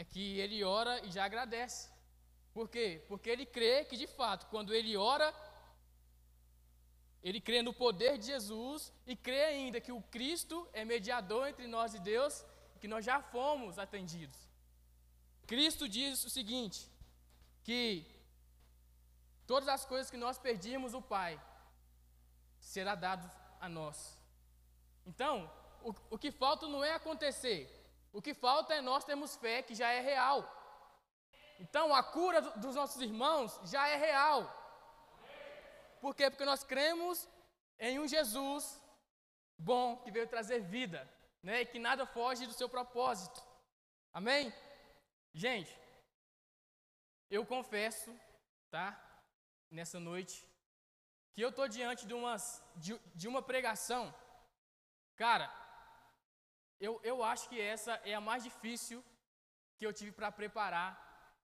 é que ele ora e já agradece. Por quê? Porque ele crê que de fato, quando ele ora, ele crê no poder de Jesus e crê ainda que o Cristo é mediador entre nós e Deus, que nós já fomos atendidos. Cristo diz o seguinte: que todas as coisas que nós perdimos, o Pai será dado a nós. Então, o, o que falta não é acontecer, o que falta é nós termos fé que já é real. Então, a cura dos nossos irmãos já é real. Por quê? Porque nós cremos em um Jesus bom que veio trazer vida, né? E que nada foge do seu propósito. Amém? Gente, eu confesso, tá? Nessa noite, que eu tô diante de, umas, de, de uma pregação, cara, eu, eu acho que essa é a mais difícil que eu tive para preparar,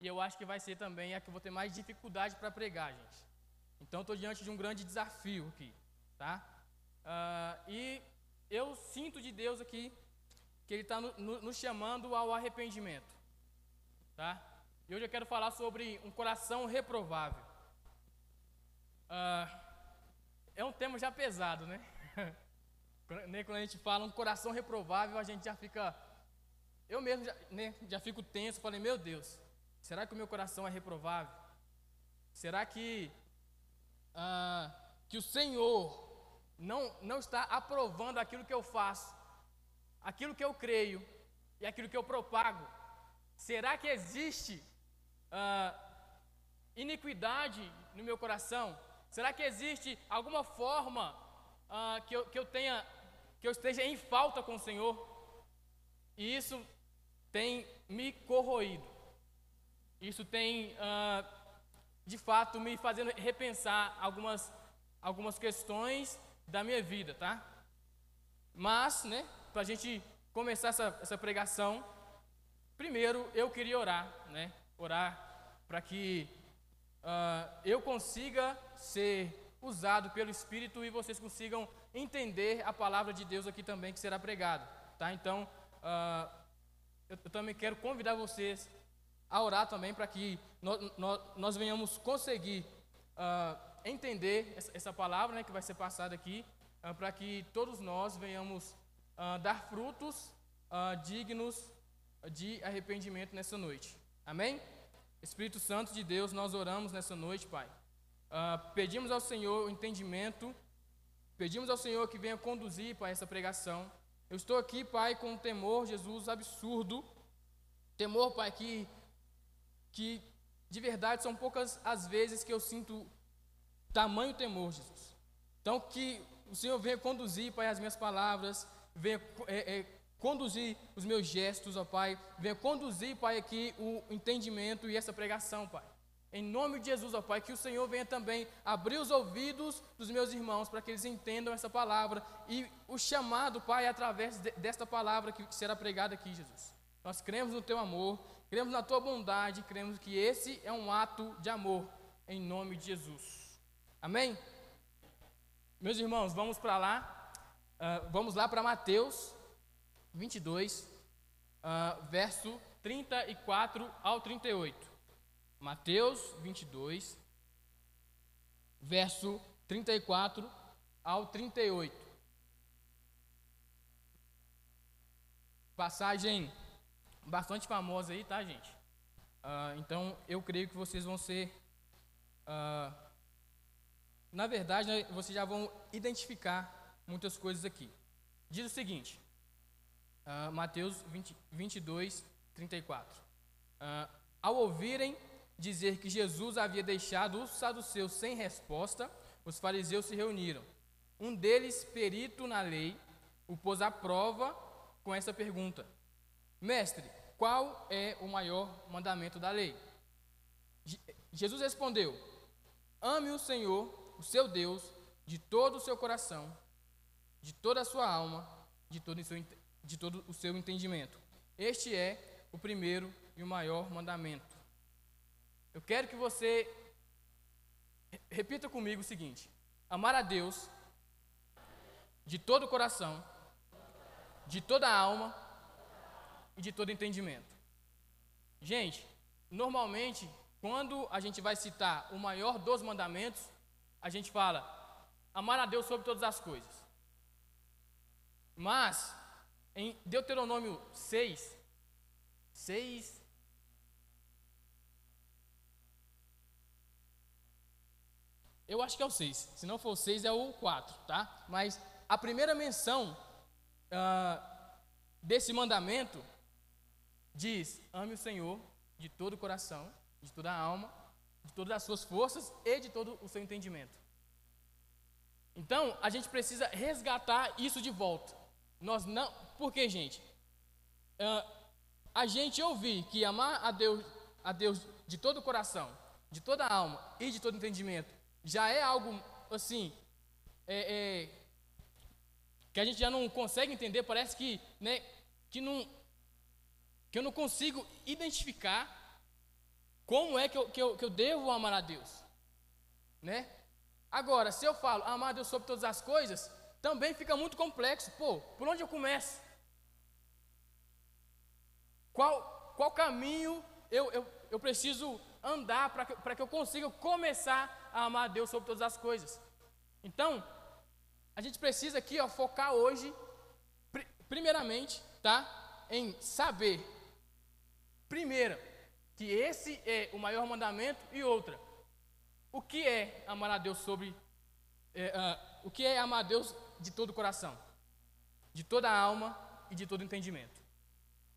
e eu acho que vai ser também a que eu vou ter mais dificuldade para pregar, gente. Então, estou diante de um grande desafio aqui, tá? Uh, e eu sinto de Deus aqui que Ele está nos no, no chamando ao arrependimento, tá? E hoje eu quero falar sobre um coração reprovável. Uh, é um tema já pesado, né? Nem quando a gente fala um coração reprovável, a gente já fica. Eu mesmo já, né, já fico tenso, falei, meu Deus, será que o meu coração é reprovável? Será que ah, que o Senhor não, não está aprovando aquilo que eu faço, aquilo que eu creio e aquilo que eu propago? Será que existe ah, iniquidade no meu coração? Será que existe alguma forma ah, que, eu, que eu tenha, que eu esteja em falta com o Senhor? E isso tem me corroído. Isso tem ah, de fato me fazendo repensar algumas, algumas questões da minha vida, tá? Mas, né, para a gente começar essa, essa pregação, primeiro eu queria orar, né? Orar para que uh, eu consiga ser usado pelo Espírito e vocês consigam entender a palavra de Deus aqui também que será pregada, tá? Então, uh, eu, eu também quero convidar vocês a orar também para que nós, nós, venhamos conseguir uh, entender essa, essa, palavra né, que vai ser passada aqui, uh, para que todos nós venhamos dar frutos dignos de arrependimento nessa noite. Amém? Espírito Santo de Deus, nós oramos nessa noite, Pai. pedimos ao Senhor o entendimento, pedimos ao Senhor que venha conduzir, Pai, essa pregação. Eu estou aqui, Pai, com um temor, Jesus, absurdo. Temor, Pai, que que de verdade são poucas as vezes que eu sinto tamanho temor, Jesus. Então, que o Senhor venha conduzir, Pai, as minhas palavras, venha é, é, conduzir os meus gestos, ó Pai, venha conduzir, Pai, aqui o entendimento e essa pregação, Pai. Em nome de Jesus, ó Pai, que o Senhor venha também abrir os ouvidos dos meus irmãos para que eles entendam essa palavra e o chamado, Pai, através de, desta palavra que será pregada aqui, Jesus. Nós cremos no Teu amor, cremos na tua bondade, cremos que esse é um ato de amor, em nome de Jesus. Amém? Meus irmãos, vamos para lá, uh, vamos lá para Mateus 22, uh, ah, verso 34 ao 38. Mateus 22, verso 34 ao 38. Passagem bastante famosa aí, tá, gente? Uh, então, eu creio que vocês vão ser. Uh, na verdade, né, vocês já vão identificar muitas coisas aqui. Diz o seguinte, uh, Mateus 20, 22, 34. Uh, ao ouvirem dizer que Jesus havia deixado os saduceus sem resposta, os fariseus se reuniram. Um deles, perito na lei, o pôs à prova com essa pergunta: Mestre, qual é o maior mandamento da lei? Jesus respondeu: Ame o Senhor, o seu Deus, de todo o seu coração, de toda a sua alma, de todo o seu, de todo o seu entendimento. Este é o primeiro e o maior mandamento. Eu quero que você repita comigo o seguinte: amar a Deus de todo o coração, de toda a alma e de todo entendimento. Gente, normalmente, quando a gente vai citar o maior dos mandamentos, a gente fala amar a Deus sobre todas as coisas. Mas, em Deuteronômio 6, 6, Eu acho que é o 6. Se não for o 6, é o 4, tá? Mas a primeira menção uh, desse mandamento diz: ame o Senhor de todo o coração, de toda a alma, de todas as suas forças e de todo o seu entendimento. Então, a gente precisa resgatar isso de volta. Nós não. Por que, gente? Uh, a gente ouvir que amar a Deus, a Deus de todo o coração, de toda a alma e de todo entendimento já é algo assim é, é, que a gente já não consegue entender. Parece que, né, que não que eu não consigo identificar como é que eu, que eu, que eu devo amar a Deus, né? Agora, se eu falo amar a Deus sobre todas as coisas, também fica muito complexo. Pô, por onde eu começo? Qual, qual caminho eu, eu, eu preciso andar para que, que eu consiga começar a amar a Deus sobre todas as coisas? Então, a gente precisa aqui ó, focar hoje, primeiramente, tá? Em saber, primeiro, que esse é o maior mandamento, e outra, o que é amar a Deus sobre. É, uh, o que é amar a Deus de todo o coração, de toda a alma e de todo entendimento.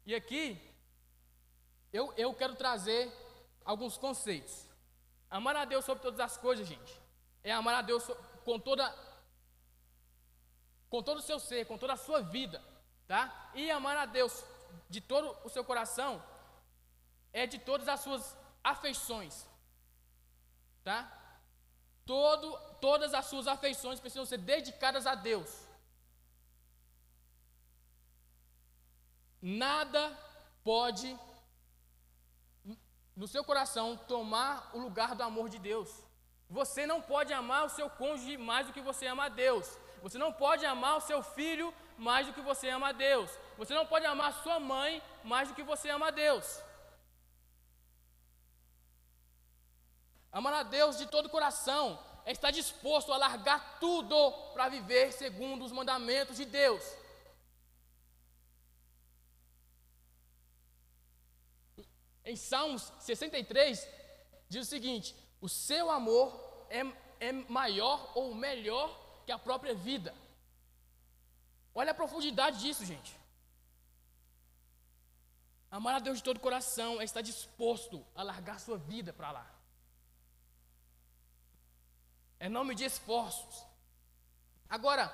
E aqui, eu, eu quero trazer alguns conceitos. Amar a Deus sobre todas as coisas, gente, é amar a Deus com toda com todo o seu ser, com toda a sua vida, tá? E amar a Deus de todo o seu coração é de todas as suas afeições, tá? Todo, todas as suas afeições precisam ser dedicadas a Deus. Nada pode no seu coração tomar o lugar do amor de Deus. Você não pode amar o seu cônjuge mais do que você ama a Deus. Você não pode amar o seu filho mais do que você ama a Deus. Você não pode amar a sua mãe mais do que você ama a Deus. Amar a Deus de todo o coração é estar disposto a largar tudo para viver segundo os mandamentos de Deus. Em Salmos 63, diz o seguinte: O seu amor é, é maior ou melhor que a própria vida. Olha a profundidade disso, gente. Amar a Deus de todo o coração é estar disposto a largar sua vida para lá. É nome de esforços. Agora,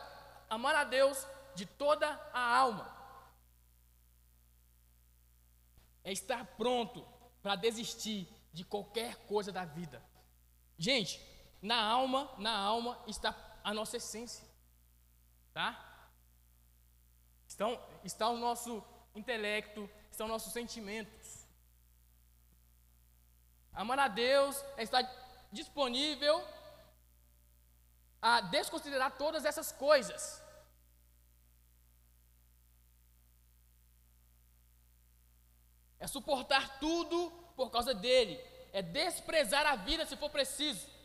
amar a Deus de toda a alma é estar pronto para desistir de qualquer coisa da vida. Gente, na alma, na alma está a nossa essência. Tá? Então, está o nosso intelecto, estão nossos sentimentos. Amar a Deus é estar disponível a desconsiderar todas essas coisas. É suportar tudo por causa dele. É desprezar a vida se for preciso.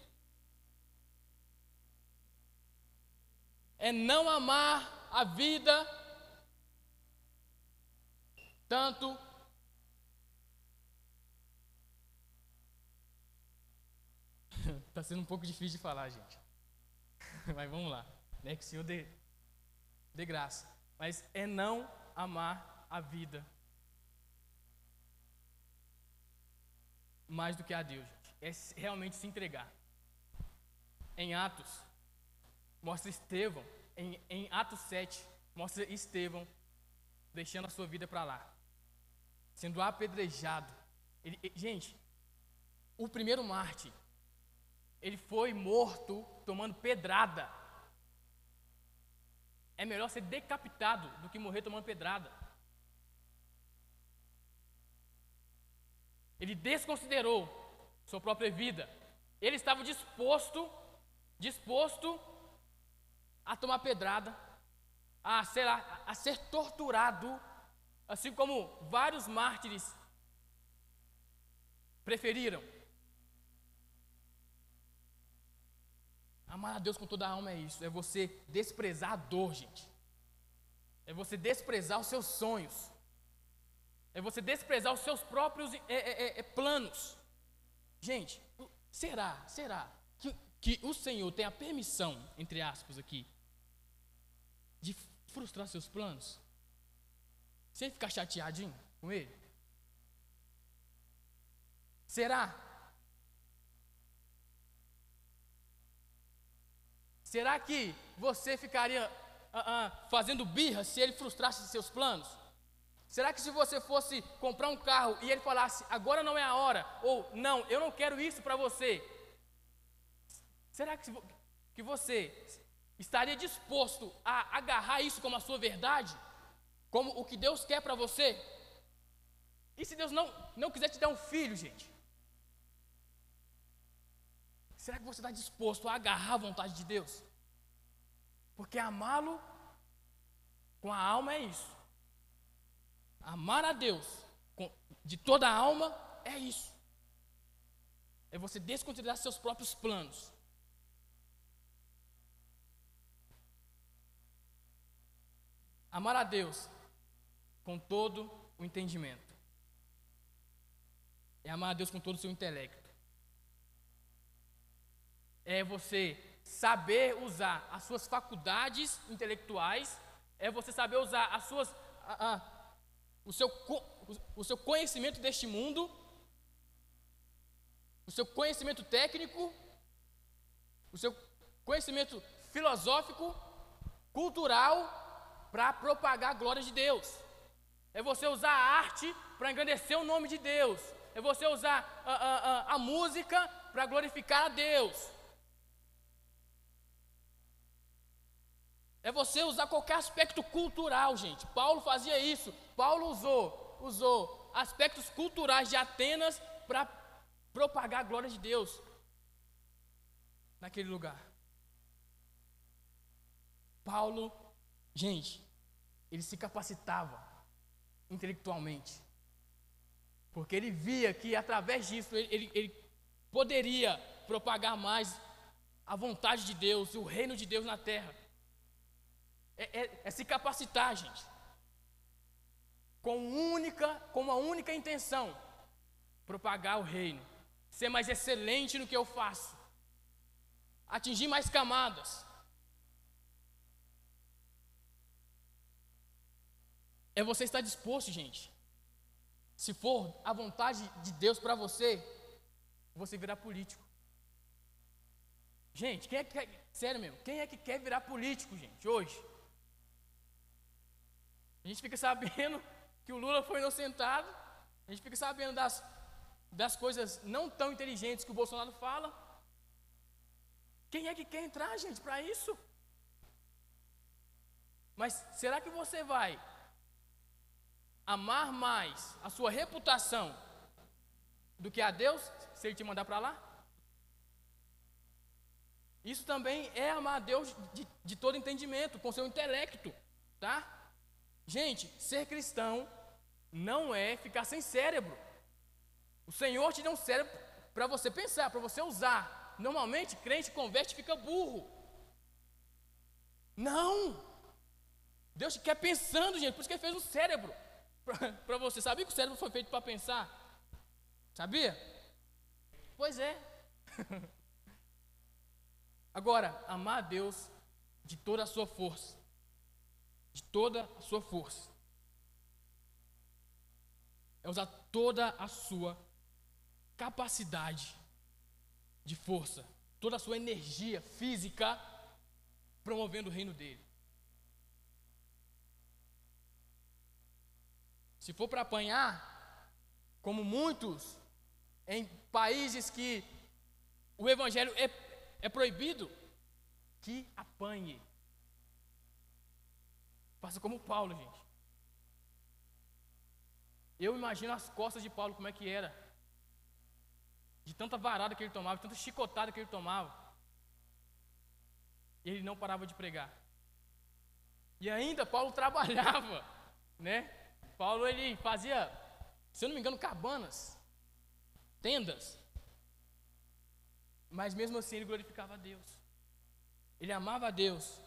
é não amar a vida tanto Está sendo um pouco difícil de falar, gente. Mas vamos lá. Né? Que o Senhor dê, dê graça. Mas é não amar a vida mais do que a Deus. É realmente se entregar. Em Atos, Mostra Estevão, em, em Atos 7, mostra Estevão deixando a sua vida para lá, sendo apedrejado. Ele, gente, o primeiro Marte, ele foi morto tomando pedrada. É melhor ser decapitado do que morrer tomando pedrada. Ele desconsiderou sua própria vida. Ele estava disposto, disposto a tomar pedrada, a ser, a, a ser torturado, assim como vários mártires preferiram. Amar a Deus com toda a alma é isso, é você desprezar a dor, gente. É você desprezar os seus sonhos. É você desprezar os seus próprios é, é, é, é planos. Gente, será, será que, que o Senhor tem a permissão, entre aspas aqui, de frustrar seus planos? Sem ficar chateadinho com ele? Será? Será que você ficaria uh, uh, fazendo birra se ele frustrasse seus planos? Será que se você fosse comprar um carro e ele falasse, agora não é a hora, ou não, eu não quero isso para você, será que, que você estaria disposto a agarrar isso como a sua verdade? Como o que Deus quer para você? E se Deus não, não quiser te dar um filho, gente? Será que você está disposto a agarrar a vontade de Deus? Porque amá-lo com a alma é isso. Amar a Deus de toda a alma é isso. É você desconsiderar seus próprios planos. Amar a Deus com todo o entendimento. É amar a Deus com todo o seu intelecto. É você saber usar as suas faculdades intelectuais, é você saber usar as suas, o, seu, o seu conhecimento deste mundo, o seu conhecimento técnico, o seu conhecimento filosófico, cultural, para propagar a glória de Deus. É você usar a arte para engrandecer o nome de Deus. É você usar a, a, a, a música para glorificar a Deus. É você usar qualquer aspecto cultural, gente. Paulo fazia isso. Paulo usou, usou aspectos culturais de Atenas para propagar a glória de Deus naquele lugar. Paulo, gente, ele se capacitava intelectualmente. Porque ele via que através disso ele, ele, ele poderia propagar mais a vontade de Deus, o reino de Deus na terra é, é, é se capacitar, gente. Com, única, com uma única intenção: propagar o reino, ser mais excelente no que eu faço, atingir mais camadas. É você estar disposto, gente. Se for a vontade de Deus para você, você virar político. Gente, quem é que quer, sério mesmo, quem é que quer virar político, gente, hoje? A gente fica sabendo que o Lula foi inocentado, a gente fica sabendo das, das coisas não tão inteligentes que o Bolsonaro fala. Quem é que quer entrar, gente, para isso? Mas será que você vai amar mais a sua reputação do que a Deus, se Ele te mandar para lá? Isso também é amar a Deus de, de todo entendimento, com seu intelecto, tá? Gente, ser cristão não é ficar sem cérebro. O Senhor te deu um cérebro para você pensar, para você usar. Normalmente, crente converte e fica burro. Não! Deus quer pensando, gente, por isso que Ele fez um cérebro para você. Sabia que o cérebro foi feito para pensar? Sabia? Pois é. Agora, amar a Deus de toda a sua força de toda a sua força. É usar toda a sua capacidade de força, toda a sua energia física, promovendo o reino dele. Se for para apanhar, como muitos em países que o evangelho é, é proibido, que apanhe. Faça como Paulo, gente. Eu imagino as costas de Paulo como é que era. De tanta varada que ele tomava, de tanta chicotada que ele tomava. E ele não parava de pregar. E ainda Paulo trabalhava, né? Paulo ele fazia, se eu não me engano, cabanas. tendas. Mas mesmo assim ele glorificava a Deus. Ele amava a Deus.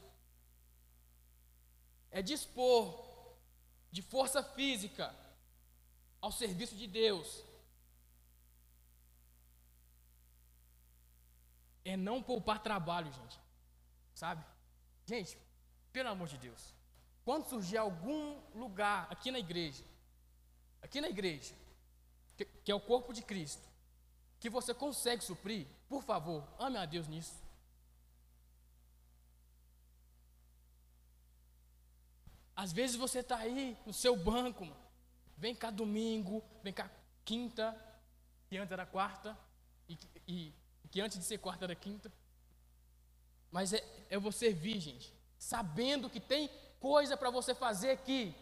É dispor de força física ao serviço de Deus. É não poupar trabalho, gente. Sabe? Gente, pelo amor de Deus. Quando surgir algum lugar aqui na igreja, aqui na igreja, que, que é o corpo de Cristo, que você consegue suprir, por favor, ame a Deus nisso. Às vezes você está aí no seu banco, mano. vem cá domingo, vem cá quinta, que antes era quarta, e, e que antes de ser quarta era quinta. Mas é, é você vir, gente, sabendo que tem coisa para você fazer aqui.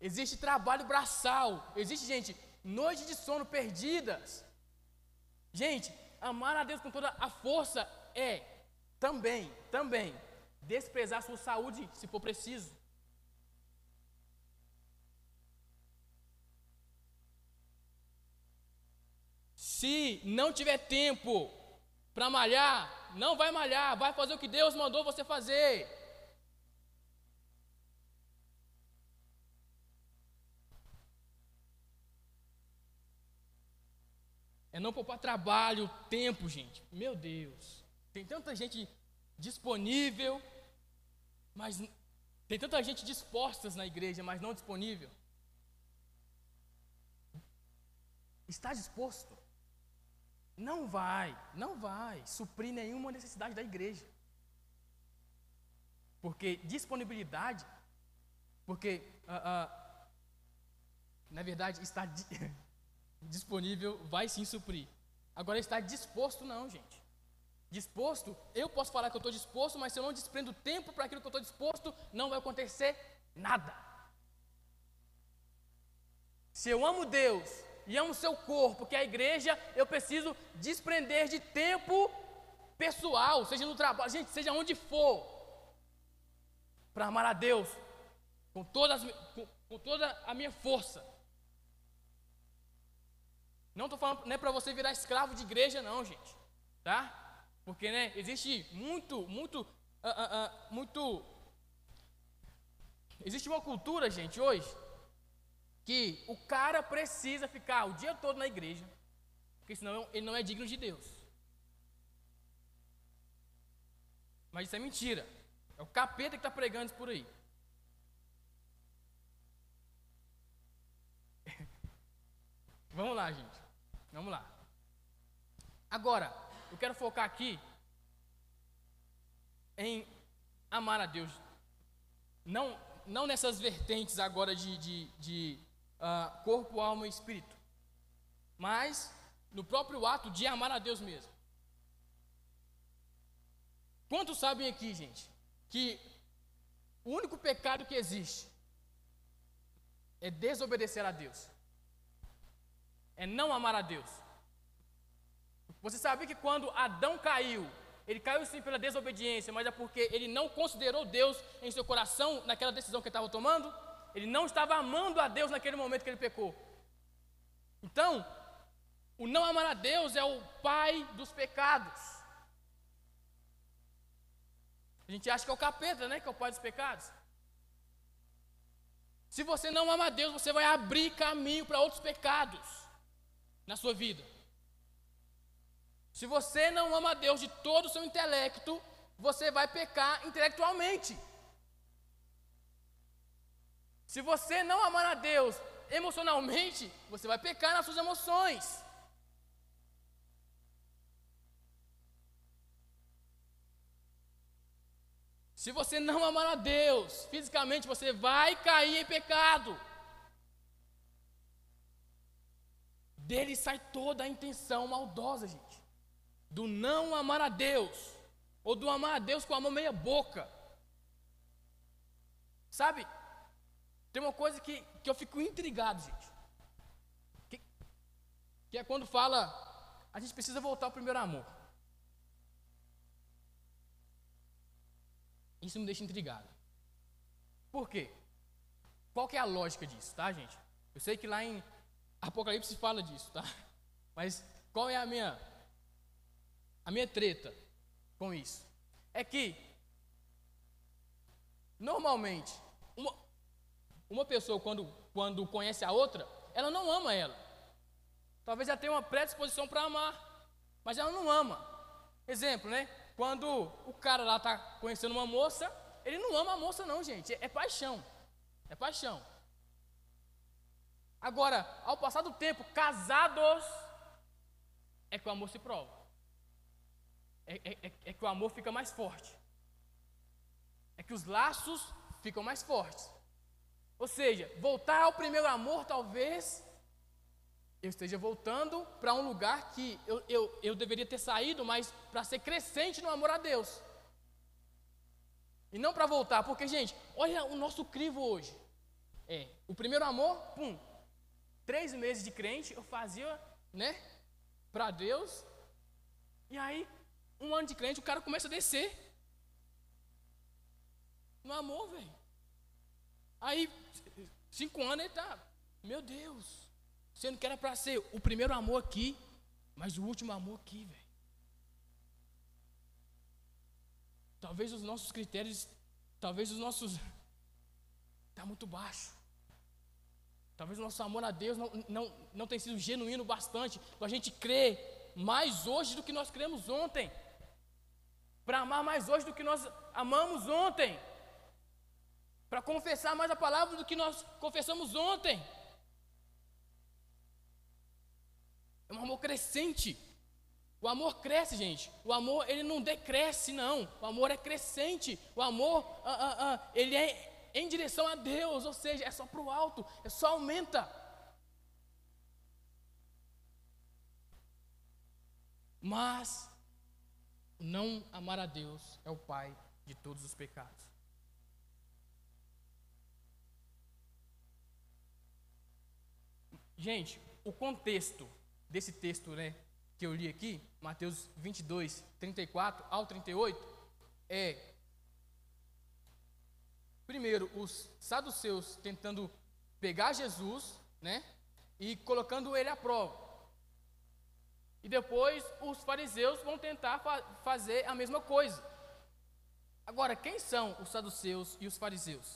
Existe trabalho braçal, existe, gente, noites de sono perdidas. Gente, amar a Deus com toda a força é também, também, desprezar sua saúde se for preciso. Se não tiver tempo para malhar, não vai malhar, vai fazer o que Deus mandou você fazer. É não poupar trabalho, tempo, gente. Meu Deus. Tem tanta gente disponível, mas tem tanta gente dispostas na igreja, mas não disponível. Está disposto? Não vai, não vai suprir nenhuma necessidade da igreja. Porque disponibilidade, porque, uh, uh, na verdade, está disponível, vai sim suprir. Agora, está disposto, não, gente. Disposto, eu posso falar que eu estou disposto, mas se eu não desprendo tempo para aquilo que eu estou disposto, não vai acontecer nada. Se eu amo Deus e amo seu corpo, que é a igreja, eu preciso desprender de tempo pessoal, seja no trabalho, gente, seja onde for, para amar a Deus com, todas, com, com toda a minha força. Não estou falando, não é para você virar escravo de igreja, não, gente. Tá? Porque, né, existe muito, muito, uh, uh, uh, muito. Existe uma cultura, gente, hoje, que o cara precisa ficar o dia todo na igreja, porque senão ele não é digno de Deus. Mas isso é mentira. É o capeta que está pregando isso por aí. Vamos lá, gente. Vamos lá. Agora, eu quero focar aqui em amar a Deus. Não, não nessas vertentes agora de, de, de uh, corpo, alma e espírito, mas no próprio ato de amar a Deus mesmo. Quantos sabem aqui, gente, que o único pecado que existe é desobedecer a Deus? é não amar a Deus. Você sabe que quando Adão caiu, ele caiu sim pela desobediência, mas é porque ele não considerou Deus em seu coração naquela decisão que ele estava tomando. Ele não estava amando a Deus naquele momento que ele pecou. Então, o não amar a Deus é o pai dos pecados. A gente acha que é o capeta, né? Que é o pai dos pecados. Se você não ama a Deus, você vai abrir caminho para outros pecados na sua vida. Se você não ama a Deus de todo o seu intelecto, você vai pecar intelectualmente. Se você não amar a Deus emocionalmente, você vai pecar nas suas emoções. Se você não amar a Deus fisicamente, você vai cair em pecado. Dele sai toda a intenção maldosa, gente. Do não amar a Deus. Ou do amar a Deus com a mão meia boca. Sabe? Tem uma coisa que, que eu fico intrigado, gente. Que, que é quando fala, a gente precisa voltar ao primeiro amor. Isso me deixa intrigado. Por quê? Qual que é a lógica disso, tá, gente? Eu sei que lá em Apocalipse fala disso, tá? Mas qual é a minha a minha treta com isso? É que normalmente uma, uma pessoa quando quando conhece a outra, ela não ama ela. Talvez ela tenha uma predisposição para amar, mas ela não ama. Exemplo, né? Quando o cara lá está conhecendo uma moça, ele não ama a moça, não, gente. É, é paixão. É paixão. Agora, ao passar do tempo, casados, é que o amor se prova. É, é, é, é que o amor fica mais forte. É que os laços ficam mais fortes. Ou seja, voltar ao primeiro amor, talvez, eu esteja voltando para um lugar que eu, eu, eu deveria ter saído, mas para ser crescente no amor a Deus. E não para voltar, porque, gente, olha o nosso crivo hoje. É, o primeiro amor, pum, três meses de crente, eu fazia, né, para Deus, e aí, um ano de crente, o cara começa a descer. No amor, velho. Aí, cinco anos ele tá, meu Deus, Sendo que era para ser o primeiro amor aqui, mas o último amor aqui, velho. Talvez os nossos critérios, talvez os nossos. Está muito baixo. Talvez o nosso amor a Deus não, não, não tenha sido genuíno bastante para a gente crer mais hoje do que nós cremos ontem. Para amar mais hoje do que nós amamos ontem. Para confessar mais a palavra do que nós confessamos ontem. É um amor crescente. O amor cresce, gente. O amor, ele não decresce, não. O amor é crescente. O amor, ah, ah, ah, ele é em direção a Deus, ou seja, é só para o alto, é só aumenta. Mas não amar a Deus é o pai de todos os pecados. Gente, o contexto desse texto né, que eu li aqui, Mateus 22, 34 ao 38, é. Primeiro, os saduceus tentando pegar Jesus, né? E colocando ele à prova. E depois os fariseus vão tentar fa fazer a mesma coisa. Agora, quem são os saduceus e os fariseus?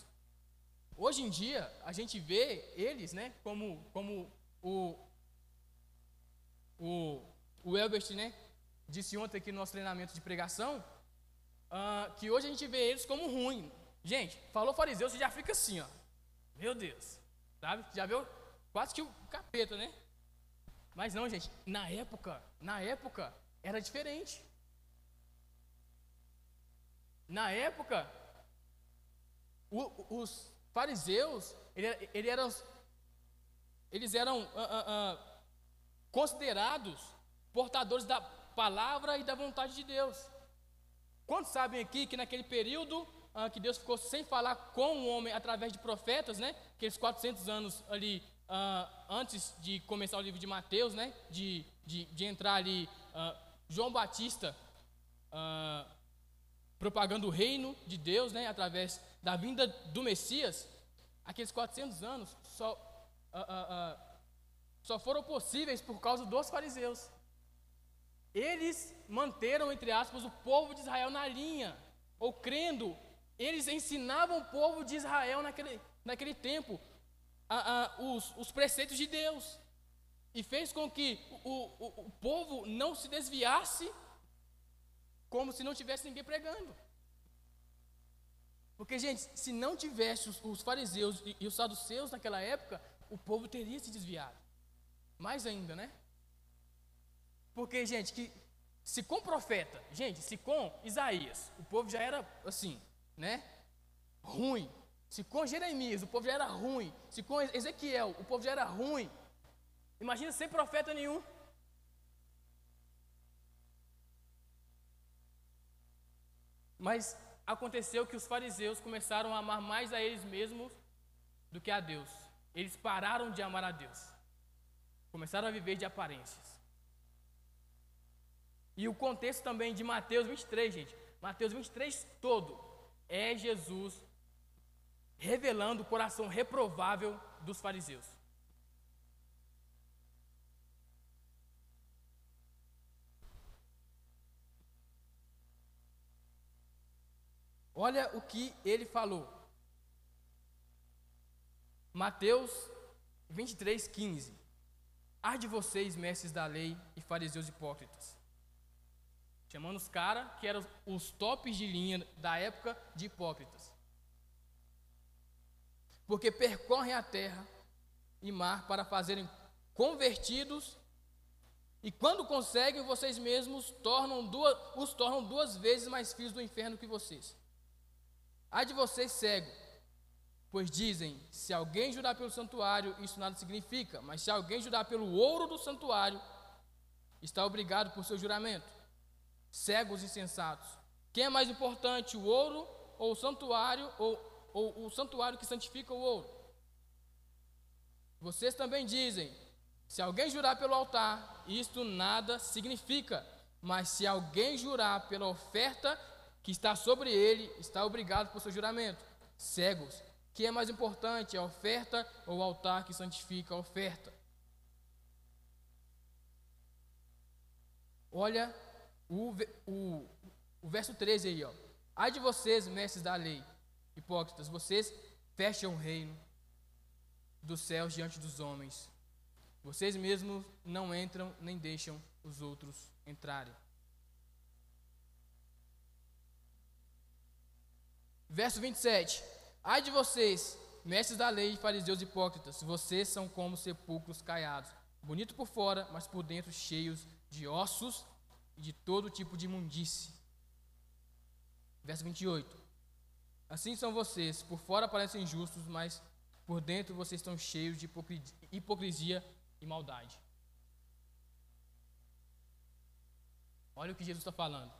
Hoje em dia, a gente vê eles, né, como, como o o, o Elbert, né, disse ontem aqui no nosso treinamento de pregação, uh, que hoje a gente vê eles como ruim. Gente, falou fariseu, você já fica assim, ó. Meu Deus. Sabe? Já viu? Quase que o capeta, né? Mas não, gente, na época, na época, era diferente. Na época, o, os fariseus, ele, ele eram, eles eram uh, uh, considerados portadores da palavra e da vontade de Deus. Quantos sabem aqui que naquele período ah, que Deus ficou sem falar com o homem através de profetas, né? Aqueles 400 anos ali ah, antes de começar o livro de Mateus, né? De, de, de entrar ali ah, João Batista ah, propagando o reino de Deus, né? Através da vinda do Messias. Aqueles 400 anos só ah, só foram possíveis por causa dos fariseus. Eles manteram, entre aspas, o povo de Israel na linha, ou crendo, eles ensinavam o povo de Israel naquele, naquele tempo a, a, os, os preceitos de Deus, e fez com que o, o, o povo não se desviasse como se não tivesse ninguém pregando. Porque, gente, se não tivesse os, os fariseus e, e, os saduceus naquela época, o povo teria se desviado. Mais ainda, né? Porque, gente, que se com profeta, gente, se com Isaías, o povo já era assim, né? Ruim. Se com Jeremias, o povo já era ruim. Se com Ezequiel, o povo já era ruim. Imagina sem profeta nenhum. Mas aconteceu que os fariseus começaram a amar mais a eles mesmos do que a Deus. Eles pararam de amar a Deus. Começaram a viver de aparências. E o contexto também de Mateus 23, gente. Mateus 23 todo é Jesus revelando o coração reprovável dos fariseus. Olha o que ele falou. Mateus 23, 15. Ar de vocês, mestres da lei e fariseus hipócritas. Chamando os caras que eram os tops de linha da época de hipócritas. Porque percorrem a terra e mar para fazerem convertidos, e quando conseguem, vocês mesmos tornam duas, os tornam duas vezes mais filhos do inferno que vocês. Há de vocês cego, pois dizem: se alguém jurar pelo santuário, isso nada significa, mas se alguém jurar pelo ouro do santuário, está obrigado por seu juramento. Cegos insensatos. Quem é mais importante, o ouro ou o santuário, ou, ou o santuário que santifica o ouro? Vocês também dizem: se alguém jurar pelo altar, isto nada significa, mas se alguém jurar pela oferta que está sobre ele, está obrigado por seu juramento. Cegos, que é mais importante, a oferta ou o altar que santifica a oferta? Olha o, o, o verso 13 aí, ó. Ai de vocês, mestres da lei, hipócritas, vocês fecham o reino dos céus diante dos homens. Vocês mesmos não entram nem deixam os outros entrarem. Verso 27. Ai de vocês, mestres da lei, fariseus hipócritas, vocês são como sepulcros caiados, bonito por fora, mas por dentro cheios de ossos e de todo tipo de imundície. Verso 28. Assim são vocês, por fora parecem justos, mas por dentro vocês estão cheios de hipocrisia e maldade. Olha o que Jesus está falando.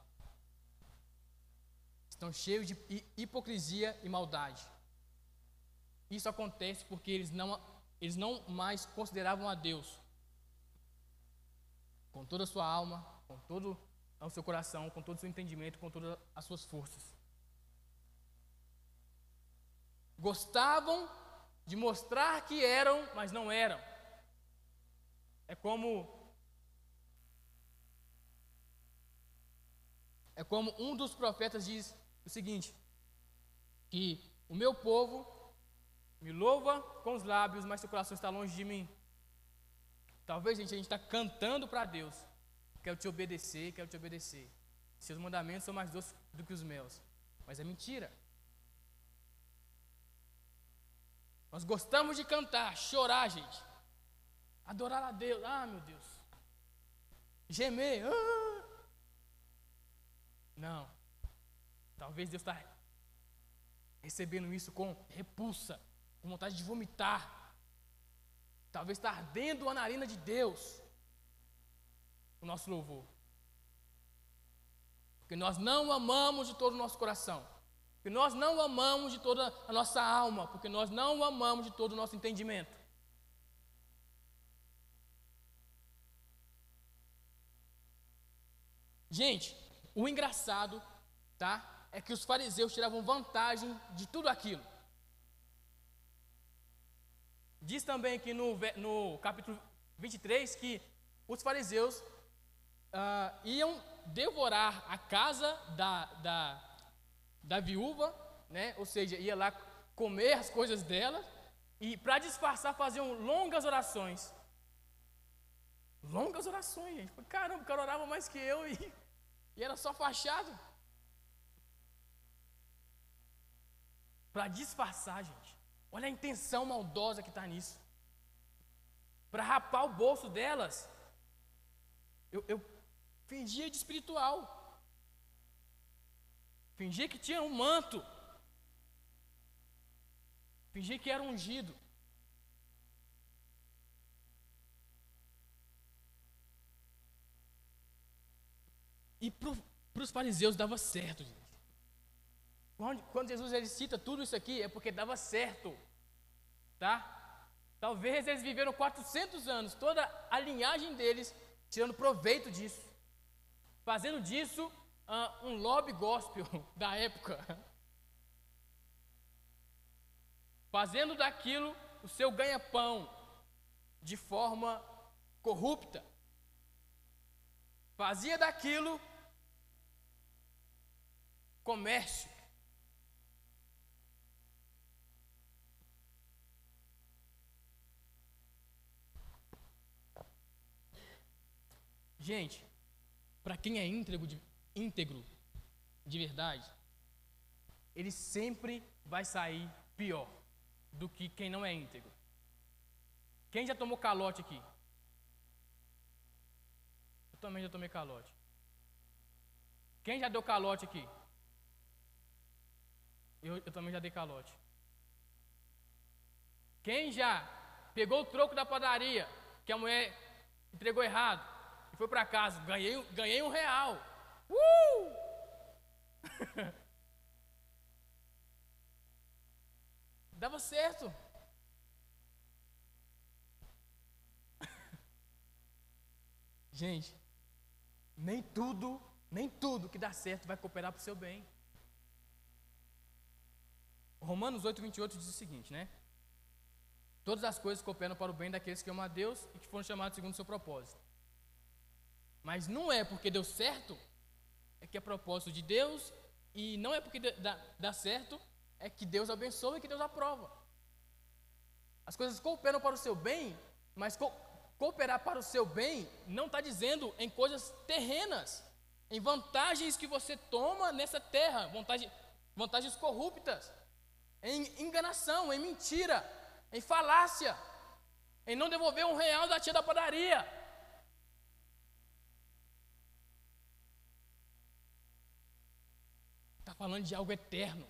Estão cheios de hipocrisia e maldade. Isso acontece porque eles não, eles não mais consideravam a Deus com toda a sua alma, com todo o seu coração, com todo o seu entendimento, com todas as suas forças. Gostavam de mostrar que eram, mas não eram. É como É como um dos profetas diz o seguinte: que o meu povo me louva com os lábios, mas seu coração está longe de mim. Talvez gente, a gente está cantando para Deus, quero te obedecer, quero te obedecer. Seus mandamentos são mais doces do que os meus, mas é mentira. Nós gostamos de cantar, chorar, gente. Adorar a Deus, ah, meu Deus. Gemer, ah. Não. Talvez Deus está recebendo isso com repulsa, com vontade de vomitar. Talvez está ardendo a narina de Deus o nosso louvor. Porque nós não amamos de todo o nosso coração. Porque nós não amamos de toda a nossa alma. Porque nós não amamos de todo o nosso entendimento. Gente, o engraçado, tá? É que os fariseus tiravam vantagem de tudo aquilo. Diz também que no, no capítulo 23 que os fariseus uh, iam devorar a casa da, da, da viúva, né? ou seja, ia lá comer as coisas dela, e para disfarçar faziam longas orações. Longas orações, gente. Caramba, o cara orava mais que eu e, e era só fachado. Para disfarçar, gente. Olha a intenção maldosa que está nisso. Para rapar o bolso delas. Eu, eu fingia de espiritual. Fingia que tinha um manto. Fingia que era ungido. E para os fariseus dava certo. Quando, quando Jesus ele cita tudo isso aqui, é porque dava certo. Tá? Talvez eles viveram 400 anos, toda a linhagem deles, tirando proveito disso. Fazendo disso uh, um lobby gospel da época, fazendo daquilo o seu ganha-pão de forma corrupta. Fazia daquilo comércio. Gente, para quem é íntegro de, íntegro de verdade, ele sempre vai sair pior do que quem não é íntegro. Quem já tomou calote aqui? Eu também já tomei calote. Quem já deu calote aqui? Eu, eu também já dei calote. Quem já pegou o troco da padaria que a mulher entregou errado e foi para casa, ganhei, ganhei um real. Uh! Dava certo. Gente, nem tudo, nem tudo que dá certo vai cooperar para o seu bem. Romanos 8, 28 diz o seguinte, né? Todas as coisas cooperam para o bem daqueles que amam a Deus e que foram chamados segundo o seu propósito. Mas não é porque deu certo, é que é propósito de Deus, e não é porque dá, dá certo, é que Deus abençoa e que Deus aprova. As coisas cooperam para o seu bem, mas co cooperar para o seu bem não está dizendo em coisas terrenas, em vantagens que você toma nessa terra, vantagem, vantagens corruptas, em enganação, em mentira, em falácia, em não devolver um real da tia da padaria. Está falando de algo eterno.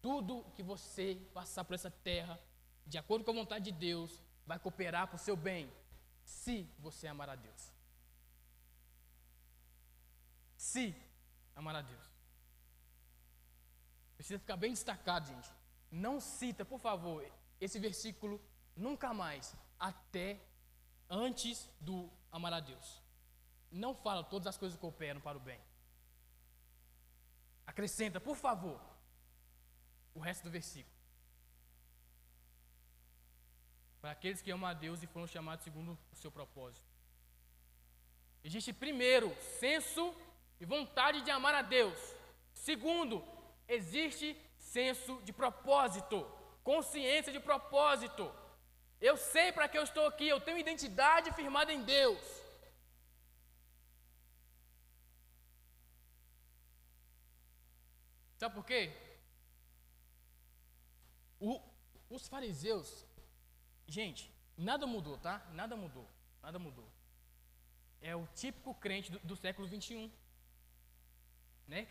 Tudo que você passar por essa terra, de acordo com a vontade de Deus, vai cooperar para o seu bem, se você amar a Deus. Se amar a Deus. Precisa ficar bem destacado, gente. Não cita, por favor, esse versículo nunca mais, até antes do amar a Deus. Não fala todas as coisas cooperam para o bem. Acrescenta, por favor, o resto do versículo. Para aqueles que amam a Deus e foram chamados segundo o seu propósito. Existe, primeiro, senso e vontade de amar a Deus. Segundo, existe senso de propósito consciência de propósito. Eu sei para que eu estou aqui, eu tenho identidade firmada em Deus. Sabe por quê? O, os fariseus, gente, nada mudou, tá? Nada mudou, nada mudou. É o típico crente do, do século 21. Né?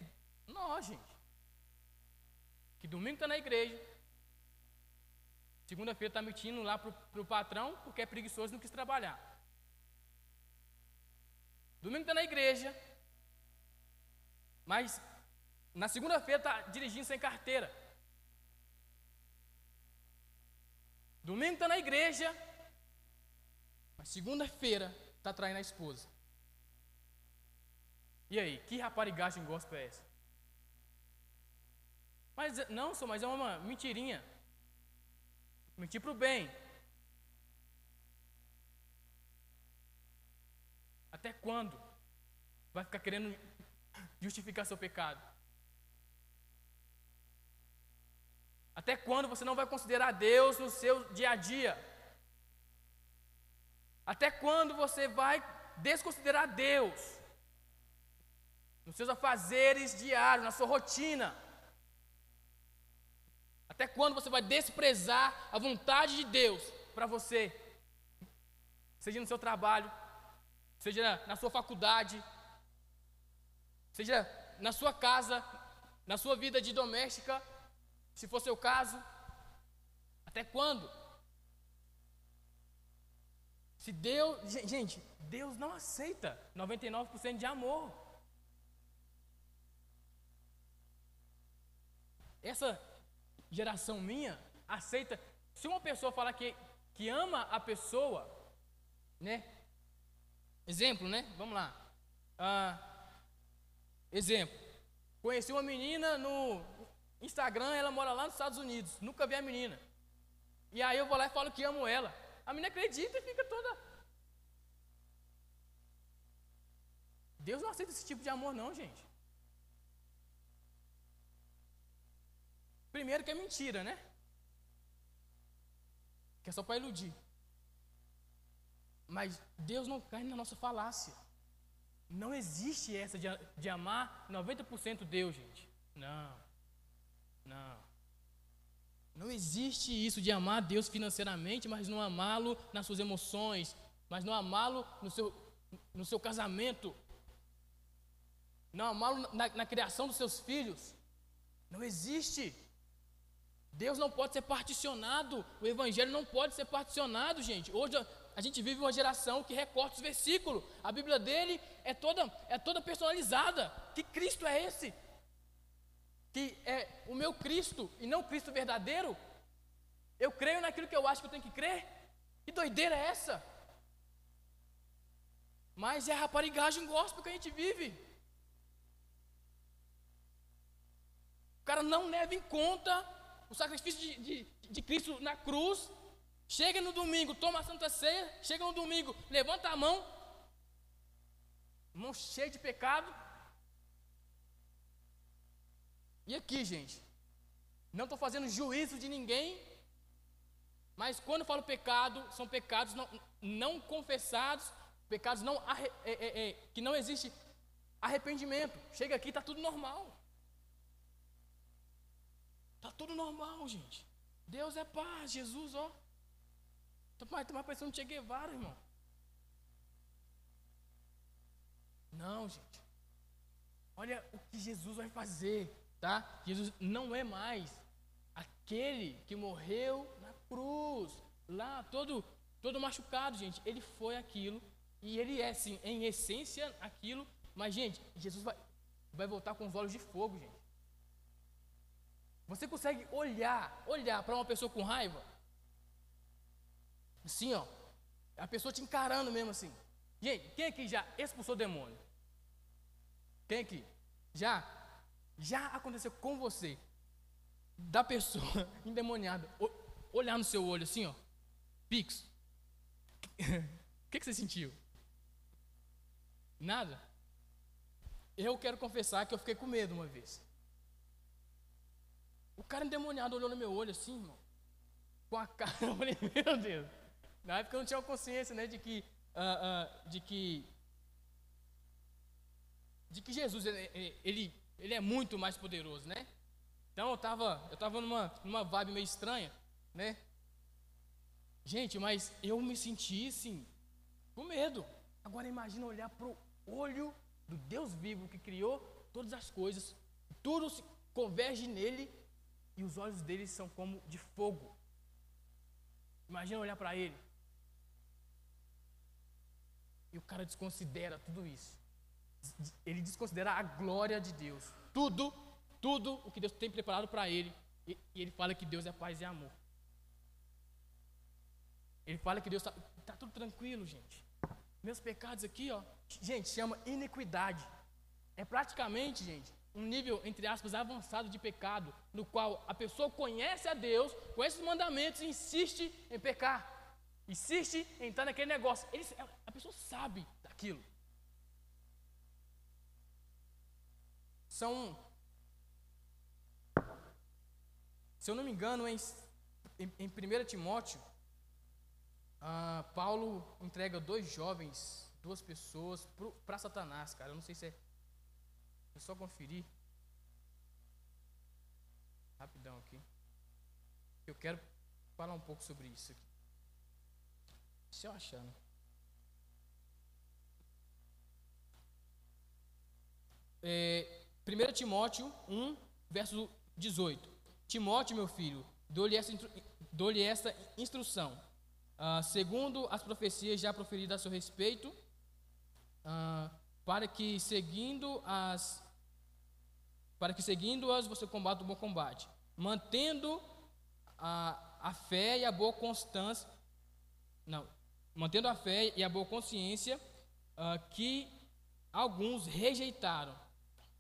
Nós, gente. Que domingo está na igreja, Segunda-feira está mentindo lá para o patrão porque é preguiçoso e não quis trabalhar. Domingo está na igreja, mas na segunda-feira está dirigindo sem carteira. Domingo está na igreja, mas segunda-feira está traindo a esposa. E aí, que raparigagem gospel é essa? Mas não, só, mas é uma mentirinha. Mentir para o bem. Até quando vai ficar querendo justificar seu pecado? Até quando você não vai considerar Deus no seu dia a dia? Até quando você vai desconsiderar Deus nos seus afazeres diários, na sua rotina? Até quando você vai desprezar a vontade de Deus para você? Seja no seu trabalho, seja na sua faculdade, seja na sua casa, na sua vida de doméstica, se for seu caso. Até quando? Se Deus, gente, Deus não aceita 99% de amor. Essa geração minha aceita. Se uma pessoa fala que, que ama a pessoa, né? Exemplo, né? Vamos lá. Ah, exemplo. Conheci uma menina no Instagram, ela mora lá nos Estados Unidos. Nunca vi a menina. E aí eu vou lá e falo que amo ela. A menina acredita e fica toda. Deus não aceita esse tipo de amor, não, gente. Primeiro que é mentira, né? Que é só para iludir. Mas Deus não cai na nossa falácia. Não existe essa de, de amar 90% Deus, gente. Não. Não. Não existe isso de amar Deus financeiramente, mas não amá-lo nas suas emoções, mas não amá-lo no seu, no seu casamento, não amá-lo na, na criação dos seus filhos. Não existe. Deus não pode ser particionado, o Evangelho não pode ser particionado, gente. Hoje a gente vive uma geração que recorta os versículos. A Bíblia dele é toda, é toda personalizada. Que Cristo é esse? Que é o meu Cristo e não o Cristo verdadeiro? Eu creio naquilo que eu acho que eu tenho que crer? Que doideira é essa? Mas é a raparigagem gospel que a gente vive. O cara não leva em conta o sacrifício de, de, de Cristo na cruz Chega no domingo, toma a santa ceia. Chega no domingo, levanta a mão. Mão cheia de pecado. E aqui, gente, não estou fazendo juízo de ninguém, mas quando falo pecado, são pecados não, não confessados, pecados não, é, é, é, que não existe arrependimento. Chega aqui, está tudo normal. Está tudo normal, gente. Deus é paz, Jesus, ó. Pai, tu vai parecendo um Che Guevara, irmão. Não, gente. Olha o que Jesus vai fazer, tá? Jesus não é mais aquele que morreu na cruz, lá todo todo machucado, gente. Ele foi aquilo e ele é sim, em essência aquilo, mas gente, Jesus vai vai voltar com os olhos de fogo, gente. Você consegue olhar, olhar para uma pessoa com raiva? Assim, ó. A pessoa te encarando mesmo assim. Gente, quem aqui já expulsou demônio? Quem aqui? Já? Já aconteceu com você? Da pessoa endemoniada, olhar no seu olho assim, ó. Pix. O que, que você sentiu? Nada? Eu quero confessar que eu fiquei com medo uma vez. O cara endemoniado olhou no meu olho assim, irmão. Com a cara, eu falei, meu Deus. Na época eu não tinha consciência, né, de que, uh, uh, de que, de que Jesus ele, ele, ele é muito mais poderoso, né? Então eu estava eu tava numa, numa vibe meio estranha, né? Gente, mas eu me senti assim, com medo. Agora imagina olhar para o olho do Deus vivo que criou todas as coisas, tudo se converge nele e os olhos dele são como de fogo. Imagina olhar para ele. E o cara desconsidera tudo isso. Ele desconsidera a glória de Deus. Tudo, tudo o que Deus tem preparado para ele. E, e, ele fala que Deus é paz e amor. Ele fala que Deus está tá tudo tranquilo, gente. Meus pecados aqui, ó, gente, chama iniquidade. É praticamente, gente, um nível, entre aspas, avançado de pecado, no qual a pessoa conhece a Deus, conhece os mandamentos e insiste em pecar. Insiste em entrar naquele negócio. Ele, a pessoa sabe daquilo. São. Se eu não me engano, em, em, em 1 Timóteo, ah, Paulo entrega dois jovens, duas pessoas, para Satanás, cara. Eu não sei se é. É só conferir. Rapidão aqui. Eu quero falar um pouco sobre isso aqui. Se eu achando. Né? É, 1 Timóteo 1, verso 18. Timóteo, meu filho, dou-lhe essa, dou essa instrução, ah, segundo as profecias já proferidas a seu respeito, ah, para que seguindo as para que seguindo-as você combata o bom combate, mantendo a, a fé e a boa constância, não, mantendo a fé e a boa consciência uh, que alguns rejeitaram